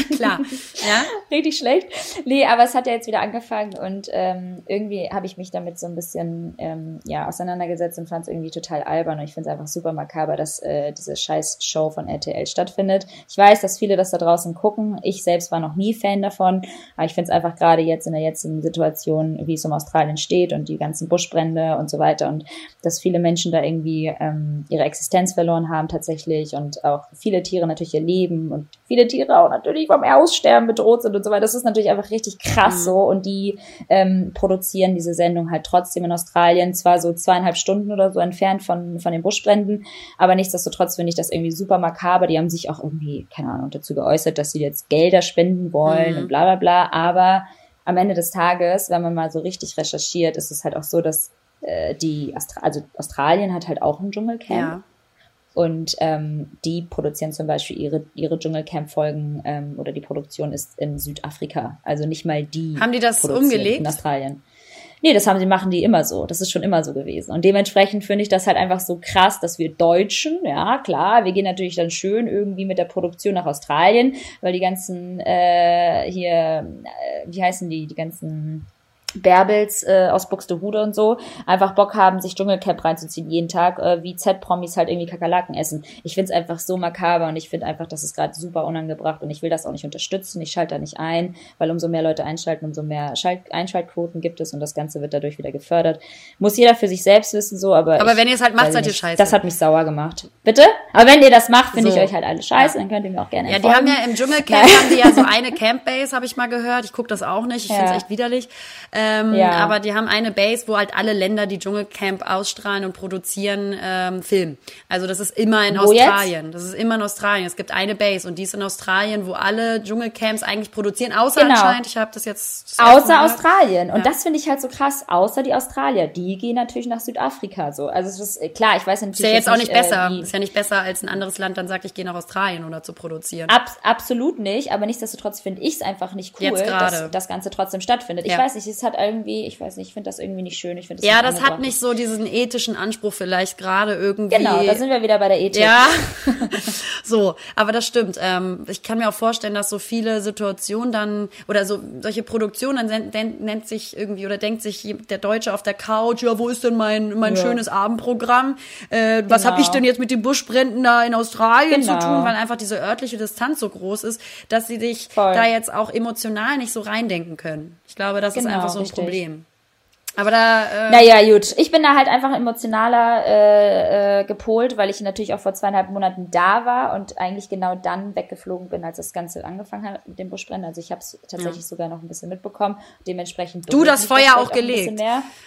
[laughs] Klar, ja. [laughs] Richtig schlecht. Nee, aber es hat ja jetzt wieder angefangen und ähm, irgendwie habe ich mich damit so ein bisschen ähm, ja auseinandergesetzt und fand es irgendwie total albern und ich finde es einfach super makaber, dass äh, diese scheiß Show von RTL stattfindet. Ich weiß, dass viele das da draußen gucken. Ich selbst war noch nie Fan davon, aber ich finde es einfach gerade jetzt in der jetzigen Situation, wie es um Australien steht und die ganzen Buschbrände und so weiter und das dass viele Menschen da irgendwie ähm, ihre Existenz verloren haben tatsächlich und auch viele Tiere natürlich ihr Leben und viele Tiere auch natürlich vom Aussterben bedroht sind und so weiter. Das ist natürlich einfach richtig krass mhm. so und die ähm, produzieren diese Sendung halt trotzdem in Australien, zwar so zweieinhalb Stunden oder so entfernt von, von den Buschbränden, aber nichtsdestotrotz finde ich das irgendwie super makaber. Die haben sich auch irgendwie, keine Ahnung, dazu geäußert, dass sie jetzt Gelder spenden wollen mhm. und bla bla bla, aber am Ende des Tages, wenn man mal so richtig recherchiert, ist es halt auch so, dass äh, die Astra also Australien hat halt auch ein Dschungelcamp. Ja. Und ähm, die produzieren zum Beispiel ihre, ihre Dschungelcamp-Folgen ähm, oder die Produktion ist in Südafrika. Also nicht mal die. Haben die das umgelegt? In Australien. Nee, das haben sie, machen die immer so. Das ist schon immer so gewesen. Und dementsprechend finde ich das halt einfach so krass, dass wir Deutschen, ja klar, wir gehen natürlich dann schön irgendwie mit der Produktion nach Australien, weil die ganzen äh, hier, äh, wie heißen die, die ganzen Bärbels äh, aus Buxtehude und so einfach Bock haben, sich Dschungelcamp reinzuziehen jeden Tag, äh, wie Z-Promis halt irgendwie Kakerlaken essen. Ich find's einfach so makaber und ich finde einfach, das ist gerade super unangebracht und ich will das auch nicht unterstützen. Ich schalte da nicht ein, weil umso mehr Leute einschalten, umso mehr Schalt Einschaltquoten gibt es und das Ganze wird dadurch wieder gefördert. Muss jeder für sich selbst wissen, so, aber. Aber ich, wenn ihr es halt macht, seid ihr scheiße. Das hat mich sauer gemacht. Bitte? Aber wenn ihr das macht, finde so. ich euch halt alle scheiße, ja. dann könnt ihr mir auch gerne Ja, die haben ja im Dschungelcamp haben die ja so eine Campbase, habe ich mal gehört. Ich gucke das auch nicht. Ich ja. finde es echt widerlich. Ähm, ja. Aber die haben eine Base, wo halt alle Länder, die Dschungelcamp ausstrahlen und produzieren, ähm, filmen. Also das ist immer in wo Australien. Jetzt? Das ist immer in Australien. Es gibt eine Base und die ist in Australien, wo alle Dschungelcamps eigentlich produzieren, außer genau. anscheinend, ich habe das jetzt. Das außer Australien. Und ja. das finde ich halt so krass. Außer die Australier. Die gehen natürlich nach Südafrika so. Also es ist äh, klar, ich weiß natürlich. Ist ja jetzt auch nicht, besser. Äh, ist ja nicht besser, als ein anderes Land dann sagt, ich gehe nach Australien oder zu produzieren. Ab, absolut nicht, aber nichtsdestotrotz finde ich es einfach nicht cool, dass das Ganze trotzdem stattfindet. Ich ja. weiß nicht, es hat irgendwie, ich weiß nicht, ich finde das irgendwie nicht schön. Ich das ja, das hat nicht so diesen ethischen Anspruch vielleicht gerade irgendwie. Genau, da sind wir wieder bei der Ethik. Ja, [laughs] so, aber das stimmt. Ähm, ich kann mir auch vorstellen, dass so viele Situationen dann oder so solche Produktionen dann nennt sich irgendwie oder denkt sich der Deutsche auf der Couch, ja, wo ist denn mein mein ja. schönes Abendprogramm? Äh, was genau. habe ich denn jetzt mit den Buschbränden da in Australien genau. zu tun? Weil einfach diese örtliche Distanz so groß ist, dass sie dich Voll. da jetzt auch emotional nicht so reindenken können. Ich glaube, das genau, ist einfach so ein richtig. Problem. Aber da. Äh naja, gut. Ich bin da halt einfach emotionaler äh, äh, gepolt, weil ich natürlich auch vor zweieinhalb Monaten da war und eigentlich genau dann weggeflogen bin, als das Ganze angefangen hat mit dem Buschbrennen. Also ich habe es tatsächlich ja. sogar noch ein bisschen mitbekommen. Dementsprechend. Du das Feuer auch gelegt.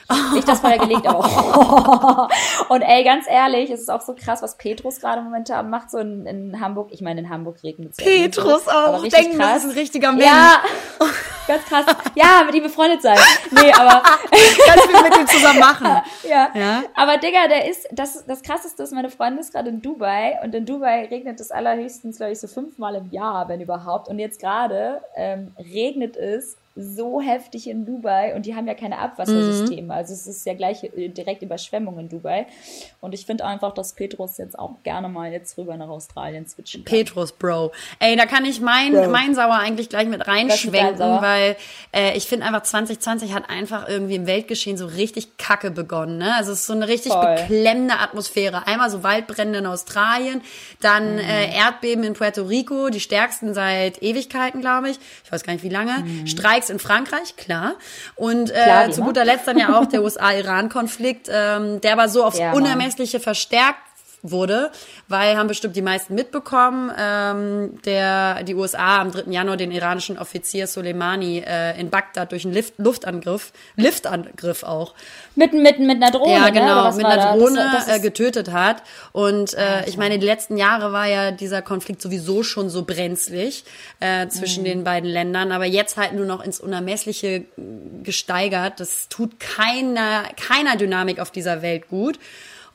Auch ich das Feuer gelegt, aber auch. [laughs] und ey, ganz ehrlich, es ist auch so krass, was Petrus gerade momentan macht, so in, in Hamburg. Ich meine, in Hamburg regnet es. Petrus ja auch. Denken, krass. das ist ein richtiger Mensch. Ja, [laughs] ganz krass. Ja, mit ihm befreundet sein. Nee, aber. [laughs] ganz viel mit ihm zusammen machen. [laughs] Ja. ja. Aber Digga, der ist, das, das krasseste ist, meine Freundin ist gerade in Dubai und in Dubai regnet es allerhöchstens, glaube ich, so fünfmal im Jahr, wenn überhaupt. Und jetzt gerade ähm, regnet es so heftig in Dubai und die haben ja keine Abwassersysteme. Mhm. Also es ist ja gleich äh, direkt Überschwemmung in Dubai. Und ich finde einfach, dass Petrus jetzt auch gerne mal jetzt rüber nach Australien switchen kann. Petrus, Bro. Ey, da kann ich mein, Bro. mein Sauer eigentlich gleich mit reinschwenken, weil äh, ich finde einfach 2020 hat einfach irgendwie im Weltgeschehen so richtig kacke begonnen. Ne? Also es ist so eine richtig Voll. beklemmende Atmosphäre. Einmal so Waldbrände in Australien, dann mhm. äh, Erdbeben in Puerto Rico, die stärksten seit Ewigkeiten, glaube ich. Ich weiß gar nicht wie lange. Mhm. Streiks in Frankreich, klar. Und äh, klar, zu guter Letzt dann ja auch der [laughs] USA-Iran-Konflikt, ähm, der aber so aufs ja, Unermessliche verstärkt wurde, weil haben bestimmt die meisten mitbekommen, ähm, der die USA am 3. Januar den iranischen Offizier Soleimani äh, in Bagdad durch einen Lift, Luftangriff, Liftangriff auch. Mit, mit, mit einer Drohne, Ja, ne? genau, mit einer Drohne das, das äh, getötet hat. Und äh, ich meine, die letzten Jahre war ja dieser Konflikt sowieso schon so brenzlig äh, zwischen mhm. den beiden Ländern, aber jetzt halt nur noch ins Unermessliche gesteigert. Das tut keiner, keiner Dynamik auf dieser Welt gut.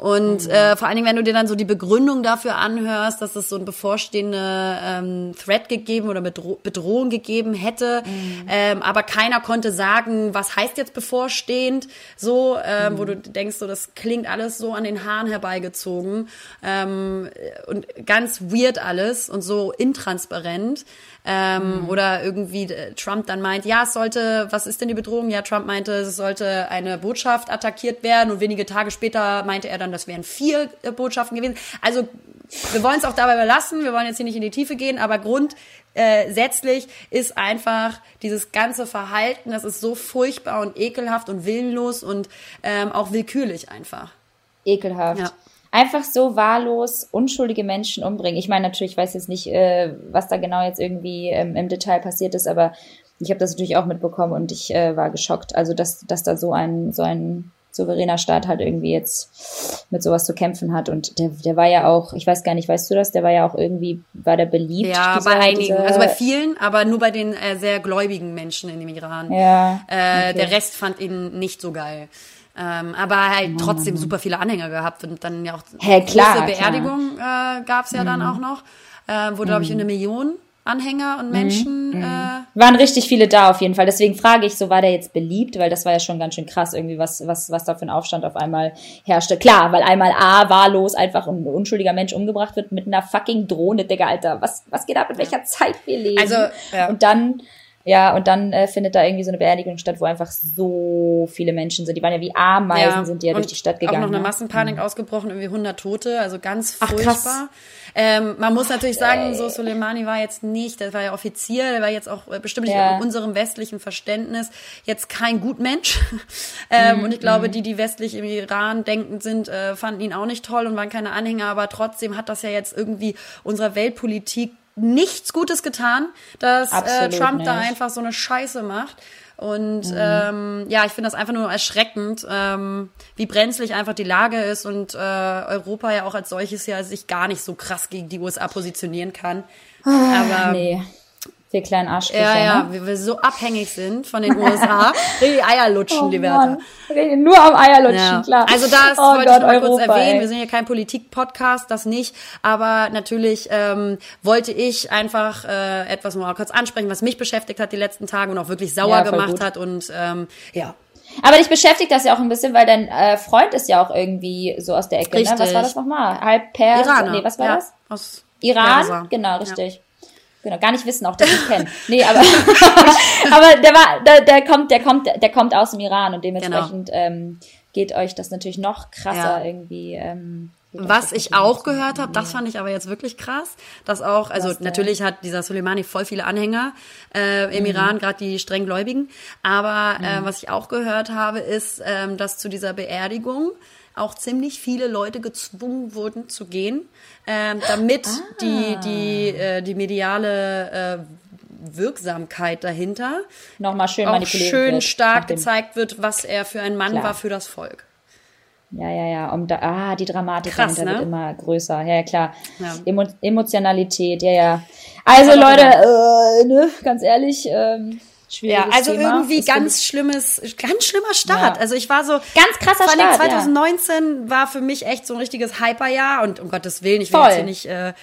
Und mhm. äh, vor allen Dingen, wenn du dir dann so die Begründung dafür anhörst, dass es so ein bevorstehende ähm, Threat gegeben oder Bedro Bedrohung gegeben hätte, mhm. ähm, aber keiner konnte sagen, was heißt jetzt bevorstehend, so, ähm, mhm. wo du denkst, so das klingt alles so an den Haaren herbeigezogen ähm, und ganz weird alles und so intransparent. Ähm, mhm. Oder irgendwie äh, Trump dann meint, ja, es sollte, was ist denn die Bedrohung? Ja, Trump meinte, es sollte eine Botschaft attackiert werden und wenige Tage später meinte er dann, das wären vier äh, Botschaften gewesen. Also wir wollen es auch dabei belassen, wir wollen jetzt hier nicht in die Tiefe gehen, aber grundsätzlich äh, ist einfach dieses ganze Verhalten, das ist so furchtbar und ekelhaft und willenlos und ähm, auch willkürlich einfach. Ekelhaft. Ja einfach so wahllos unschuldige Menschen umbringen. Ich meine natürlich, ich weiß jetzt nicht, äh, was da genau jetzt irgendwie ähm, im Detail passiert ist, aber ich habe das natürlich auch mitbekommen und ich äh, war geschockt. Also dass, dass da so ein so ein souveräner Staat halt irgendwie jetzt mit sowas zu kämpfen hat. Und der, der war ja auch, ich weiß gar nicht, weißt du das, der war ja auch irgendwie, war der beliebt? Ja, dieser, bei einigen, also bei vielen, aber nur bei den äh, sehr gläubigen Menschen in dem Iran. Ja. Äh, okay. Der Rest fand ihn nicht so geil. Ähm, aber halt trotzdem super viele Anhänger gehabt und dann ja auch hey, klar, große Beerdigung äh, gab es ja mhm. dann auch noch. Äh, wurde, glaube ich, in eine Million Anhänger und Menschen. Mhm. Äh, Waren richtig viele da auf jeden Fall. Deswegen frage ich, so war der jetzt beliebt, weil das war ja schon ganz schön krass irgendwie, was, was, was da für ein Aufstand auf einmal herrschte. Klar, weil einmal A, wahllos einfach ein unschuldiger Mensch umgebracht wird mit einer fucking Drohne, Digga, Alter. Was, was geht ab, in welcher Zeit wir leben? Also, ja. Und dann ja, und dann äh, findet da irgendwie so eine Beerdigung statt, wo einfach so viele Menschen sind. Die waren ja wie Ameisen, ja, sind die ja durch die Stadt gegangen. Auch noch eine ne? Massenpanik mhm. ausgebrochen, irgendwie 100 Tote, also ganz Ach, furchtbar. Krass. Ähm, man muss natürlich sagen, Ey. so Soleimani war jetzt nicht, der war ja Offizier, der war jetzt auch äh, bestimmt nicht ja. in unserem westlichen Verständnis jetzt kein Gutmensch. [laughs] ähm, mhm. Und ich glaube, mhm. die, die westlich im Iran denkend sind, äh, fanden ihn auch nicht toll und waren keine Anhänger, aber trotzdem hat das ja jetzt irgendwie unserer Weltpolitik nichts Gutes getan, dass äh, Trump nicht. da einfach so eine Scheiße macht. Und mhm. ähm, ja, ich finde das einfach nur erschreckend, ähm, wie brenzlig einfach die Lage ist und äh, Europa ja auch als solches ja sich gar nicht so krass gegen die USA positionieren kann. Ah, Aber nee. Wir kleinen Arschlöcher. Ja, ja, ne? wir so abhängig sind von den USA. die [laughs] Eier lutschen, oh, die Werte. Nur am Eierlutschen, ja. klar. Also das oh wollte Gott, ich mal Europa, kurz erwähnen. Ey. Wir sind ja kein Politik-Podcast, das nicht. Aber natürlich ähm, wollte ich einfach äh, etwas mal kurz ansprechen, was mich beschäftigt hat die letzten Tage und auch wirklich sauer ja, gemacht gut. hat. Und ähm, ja, aber dich beschäftigt das ja auch ein bisschen, weil dein äh, Freund ist ja auch irgendwie so aus der Ecke. Richtig. Ne? Was war das nochmal? Halb Pers? Iraner. Nee, was war ja, das? Aus Iran? Perser. Genau, richtig. Ja. Genau, gar nicht wissen auch, dass ich kenne. Nee, aber, [laughs] aber der war, der, der kommt, der kommt, der kommt aus dem Iran und dementsprechend genau. ähm, geht euch das natürlich noch krasser ja. irgendwie. Ähm, was ich auch gehört habe, das fand ich aber jetzt wirklich krass, dass auch, also was natürlich hat dieser Soleimani voll viele Anhänger äh, im mhm. Iran, gerade die strenggläubigen, aber äh, mhm. was ich auch gehört habe, ist, ähm, dass zu dieser Beerdigung auch ziemlich viele Leute gezwungen wurden zu gehen, äh, damit ah. die, die, äh, die mediale äh, Wirksamkeit dahinter nochmal schön auch schön wird, stark gezeigt wird, was er für ein Mann Klar. war für das Volk. Ja, ja, ja. Um da, ah, die Dramatik Krass, dahinter ne? wird immer größer. Ja, ja klar. Ja. Emo Emotionalität, ja, ja. Also Leute, äh, ne, ganz ehrlich, ähm, Schwieriges ja, also Thema. irgendwie das ganz schlimmes, ganz schlimmer Start. Ja. Also ich war so ganz krasser vor Start. 2019 ja. war für mich echt so ein richtiges Hyperjahr und um Gottes Willen, ich will Voll. jetzt hier nicht äh,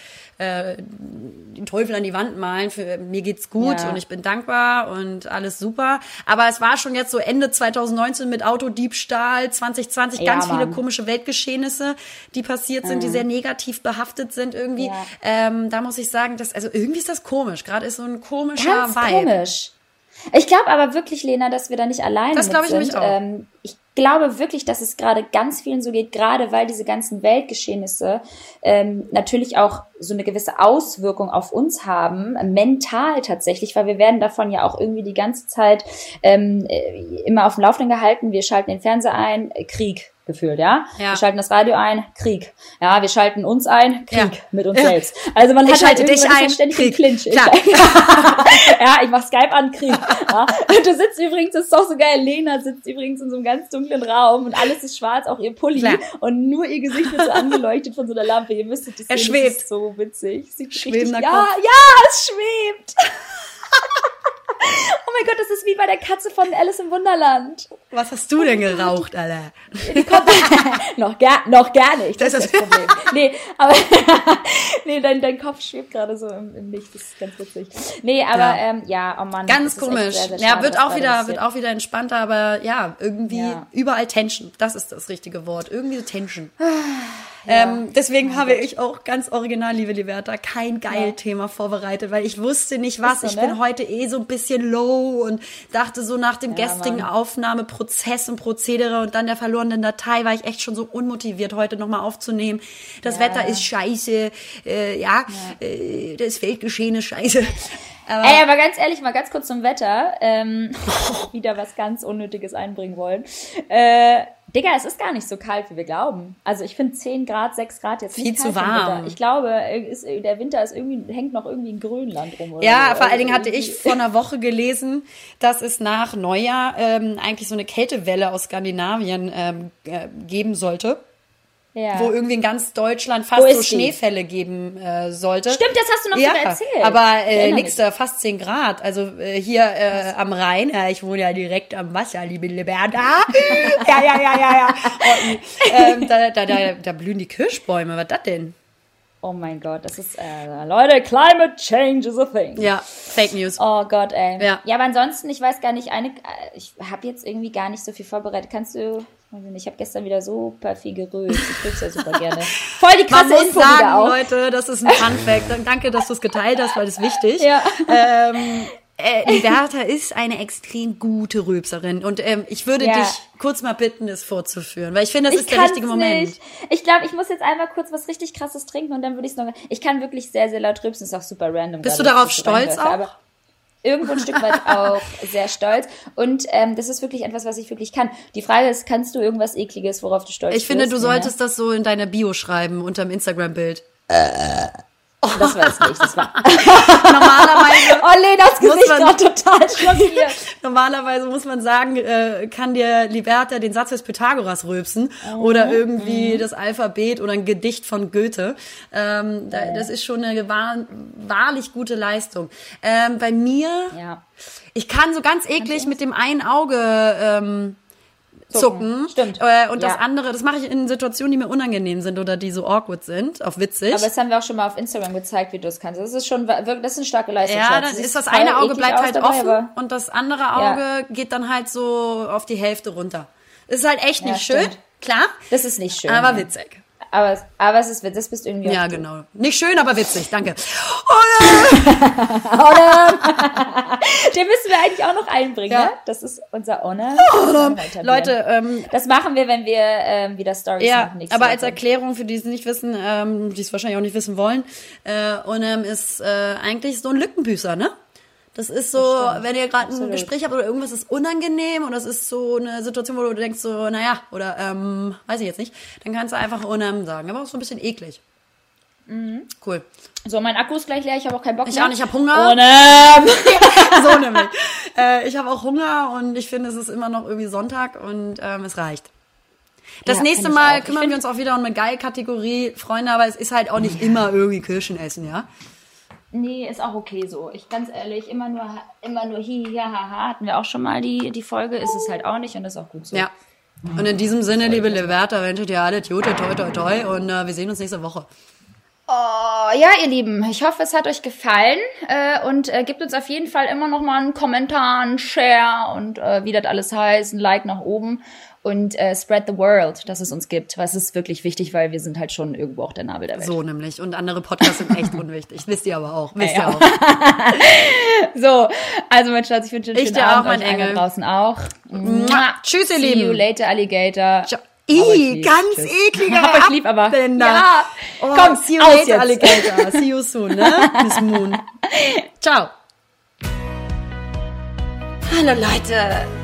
äh, den Teufel an die Wand malen. Für mir geht's gut ja. und ich bin dankbar und alles super. Aber es war schon jetzt so Ende 2019 mit Autodiebstahl, 2020 ja, ganz viele komische Weltgeschehnisse, die passiert sind, mhm. die sehr negativ behaftet sind irgendwie. Ähm, da muss ich sagen, dass also irgendwie ist das komisch. Gerade ist so ein komischer ganz Vibe. Komisch. Ich glaube aber wirklich, Lena, dass wir da nicht alleine das mit sind. Ich, auch. Ähm, ich glaube wirklich, dass es gerade ganz vielen so geht, gerade weil diese ganzen Weltgeschehnisse ähm, natürlich auch so eine gewisse Auswirkung auf uns haben, mental tatsächlich, weil wir werden davon ja auch irgendwie die ganze Zeit ähm, äh, immer auf dem Laufenden gehalten. Wir schalten den Fernseher ein, Krieg, gefühlt, ja? ja? Wir schalten das Radio ein, Krieg. Ja, wir schalten uns ein, Krieg ja. mit uns ja. selbst. Also man ich hat halt dich ein, ständig Krieg. Clinch. Klar. Ich, [laughs] ja, ich mach Skype an, Krieg. Du sitzt übrigens, das ist doch so geil, Lena sitzt übrigens in so einem ganz dunklen Raum und alles ist schwarz, auch ihr Pulli Klar. und nur ihr Gesicht wird so angeleuchtet von so einer Lampe. Ihr müsstet das sehen, er schwebt. das ist so witzig. Sieht richtig, ja, ja, es schwebt. Oh mein Gott, das ist wie bei der Katze von Alice im Wunderland. Was hast du denn geraucht, Alter? [laughs] noch, gar, noch gar nicht. Das, das ist das Problem. nee, aber [laughs] nee, dein, dein Kopf schwebt gerade so im, im Licht. Das ist ganz witzig. Nee, aber ja, ähm, ja oh Mann. Ganz komisch. Sehr, sehr ja, wird auch wieder, wird auch wieder entspannter, aber ja, irgendwie ja. überall Tension. Das ist das richtige Wort. Irgendwie Tension. [sighs] ähm, deswegen oh habe Gott. ich auch ganz original, liebe Liberta, kein geil. Thema vorbereitet, weil ich wusste nicht was. So, ich ne? bin heute eh so ein bisschen low und dachte so nach dem gestrigen Mann. Aufnahmeprozess und Prozedere und dann der verlorenen Datei war ich echt schon so unmotiviert, heute nochmal aufzunehmen. Das. Wetter ist scheiße, äh, ja, äh, das Weltgeschehen ist scheiße. [laughs] Aber Ey, aber ganz ehrlich, mal ganz kurz zum Wetter. Ähm, [laughs] wieder was ganz Unnötiges einbringen wollen. Äh, Digga, es ist gar nicht so kalt, wie wir glauben. Also ich finde 10 Grad, 6 Grad jetzt Viel zu warm. Ich glaube, ist, der Winter ist irgendwie, hängt noch irgendwie in Grönland rum. Oder ja, so. vor allen Dingen hatte ich vor [laughs] einer Woche gelesen, dass es nach Neujahr ähm, eigentlich so eine Kältewelle aus Skandinavien ähm, äh, geben sollte. Ja. Wo irgendwie in ganz Deutschland fast so Schneefälle die? geben äh, sollte. Stimmt, das hast du noch ja, erzählt. Aber äh, nix da, fast 10 Grad. Also äh, hier äh, am Rhein, äh, ich wohne ja direkt am Wasser, liebe Liberta. [laughs] ja, ja, ja, ja, ja. Und, ähm, da, da, da, da blühen die Kirschbäume, was das denn? Oh mein Gott, das ist, äh, Leute, Climate Change is a thing. Ja, Fake News. Oh Gott, ey. Ja. ja, aber ansonsten, ich weiß gar nicht, eine, äh, ich habe jetzt irgendwie gar nicht so viel vorbereitet. Kannst du, ich habe gestern wieder super viel gerülpst. Ich rülpse ja super [laughs] gerne. Voll die krasse Man muss Info sagen, auch. Leute, das ist ein Fun Fact. Danke, dass du es geteilt hast, weil das ist wichtig. Ja. Ähm, äh, die Bertha ist eine extrem gute Rülpserin und ähm, ich würde Ja. dich kurz mal bitten, es vorzuführen, weil ich finde, das Ich ist der richtige Moment. Nicht. Ich glaube, ich muss jetzt einmal kurz was richtig krasses trinken und dann würde ich es noch. Ich kann wirklich sehr, sehr laut rülpsen, ist auch super random. Bist du darauf stolz auch? Irgendwo ein Stück weit [laughs] auch sehr stolz. Und ähm, das ist wirklich etwas, was ich wirklich kann. Die Frage ist, kannst du irgendwas Ekliges, worauf du stolz Ich finde, bist? du solltest das so in deiner Bio schreiben, unterm Instagram-Bild. Ne? Das war es nicht. Das war. [laughs] Normalerweise, Oh, Lenas Muss Gesicht man- gerade total [laughs] schockiert. normalerweise muss man sagen, äh, kann dir Liberta den Satz des Pythagoras rülpsen oder irgendwie das Alphabet oder ein Gedicht von Goethe. Ähm, da, das ist schon eine wahr, wahrlich gute Leistung. Ähm, bei mir, Ja. ich kann so ganz eklig mit dem einen Auge ähm, zucken. Zucken. Stimmt. Äh, und das Ja. andere, das mache ich in Situationen, die mir unangenehm sind oder die so awkward sind, auf witzig. Aber das haben wir auch schon mal auf Instagram gezeigt, wie du das kannst. Das ist schon wirklich, das ist eine starke Leistung. Ja, dann ist das eine Auge bleibt halt dabei, offen und das andere Auge geht dann halt so auf die Hälfte runter. Ist halt echt Ja, nicht schön, stimmt. klar, Das ist nicht schön. aber ja. witzig. Aber, aber es ist, das bist irgendwie Ja, genau. Nicht schön, aber witzig, danke. [laughs] Den müssen wir eigentlich auch noch einbringen, Ja. ne? Das ist unser Honor. Leute, ähm, Das machen wir, wenn wir ähm, wieder Stories ja, machen. aber als. Erklärung für die, die es nicht wissen, ähm, die es wahrscheinlich auch nicht wissen wollen, äh, Onem ist äh, eigentlich so ein Lückenbüßer, ne? Das ist so, stimmt. wenn ihr gerade ein. Gespräch habt oder irgendwas ist unangenehm und das ist so eine Situation, wo du denkst so, naja, oder ähm, weiß ich jetzt nicht, dann kannst du einfach Onem sagen. Aber auch so ein bisschen eklig. Cool. So, mein Akku ist gleich leer, ich habe auch keinen Bock Ich mehr. auch nicht, ich hab Hunger. Und, ähm, [laughs] so nämlich. Äh, ich habe auch Hunger und ich finde, es ist immer noch irgendwie Sonntag und ähm, es reicht. Das Ja, nächste ich Mal auch. Ich kümmern wir uns auch wieder um eine Geil-Kategorie, Freunde, aber es ist halt auch nicht immer irgendwie Kirschen essen, ja? Nee, ist auch okay so. Ich ganz ehrlich, immer nur, immer nur hi, hi, ha, ha, hatten wir auch schon mal die, die Folge, ist es halt auch nicht und das ist auch gut so. Ja. Und in diesem Sinne, liebe Liberta, wünsche ich dir alle Tute, toi, toi, toi und äh, wir sehen uns nächste Woche. Oh, ja, ihr Lieben, ich hoffe, es hat euch gefallen äh, und äh, gebt uns auf jeden Fall immer noch mal einen Kommentar, einen Share und äh, wie das alles heißt, ein Like nach oben und äh, spread the world, dass es uns gibt. Was ist wirklich wichtig, weil wir sind halt schon irgendwo auch der Nabel der Welt. So nämlich. Und andere Podcasts sind echt [laughs] unwichtig. Wisst ihr aber auch. Wisst Ja, ihr ja. auch. [laughs] So, also mein Schatz, ich wünsche dir einen Ich schönen dir auch, Abend, mein allen da Engel. draußen auch. Mua. Tschüss, ihr See Lieben. you later, Alligator. Ciao. Lieb. ganz Tschüss. ekliger [laughs] Hab euch lieb, aber-. Ja. Oh, Komm, see you later, jetzt. Alligator. See you soon, ne? Miss Moon. Ciao. Hallo Leute.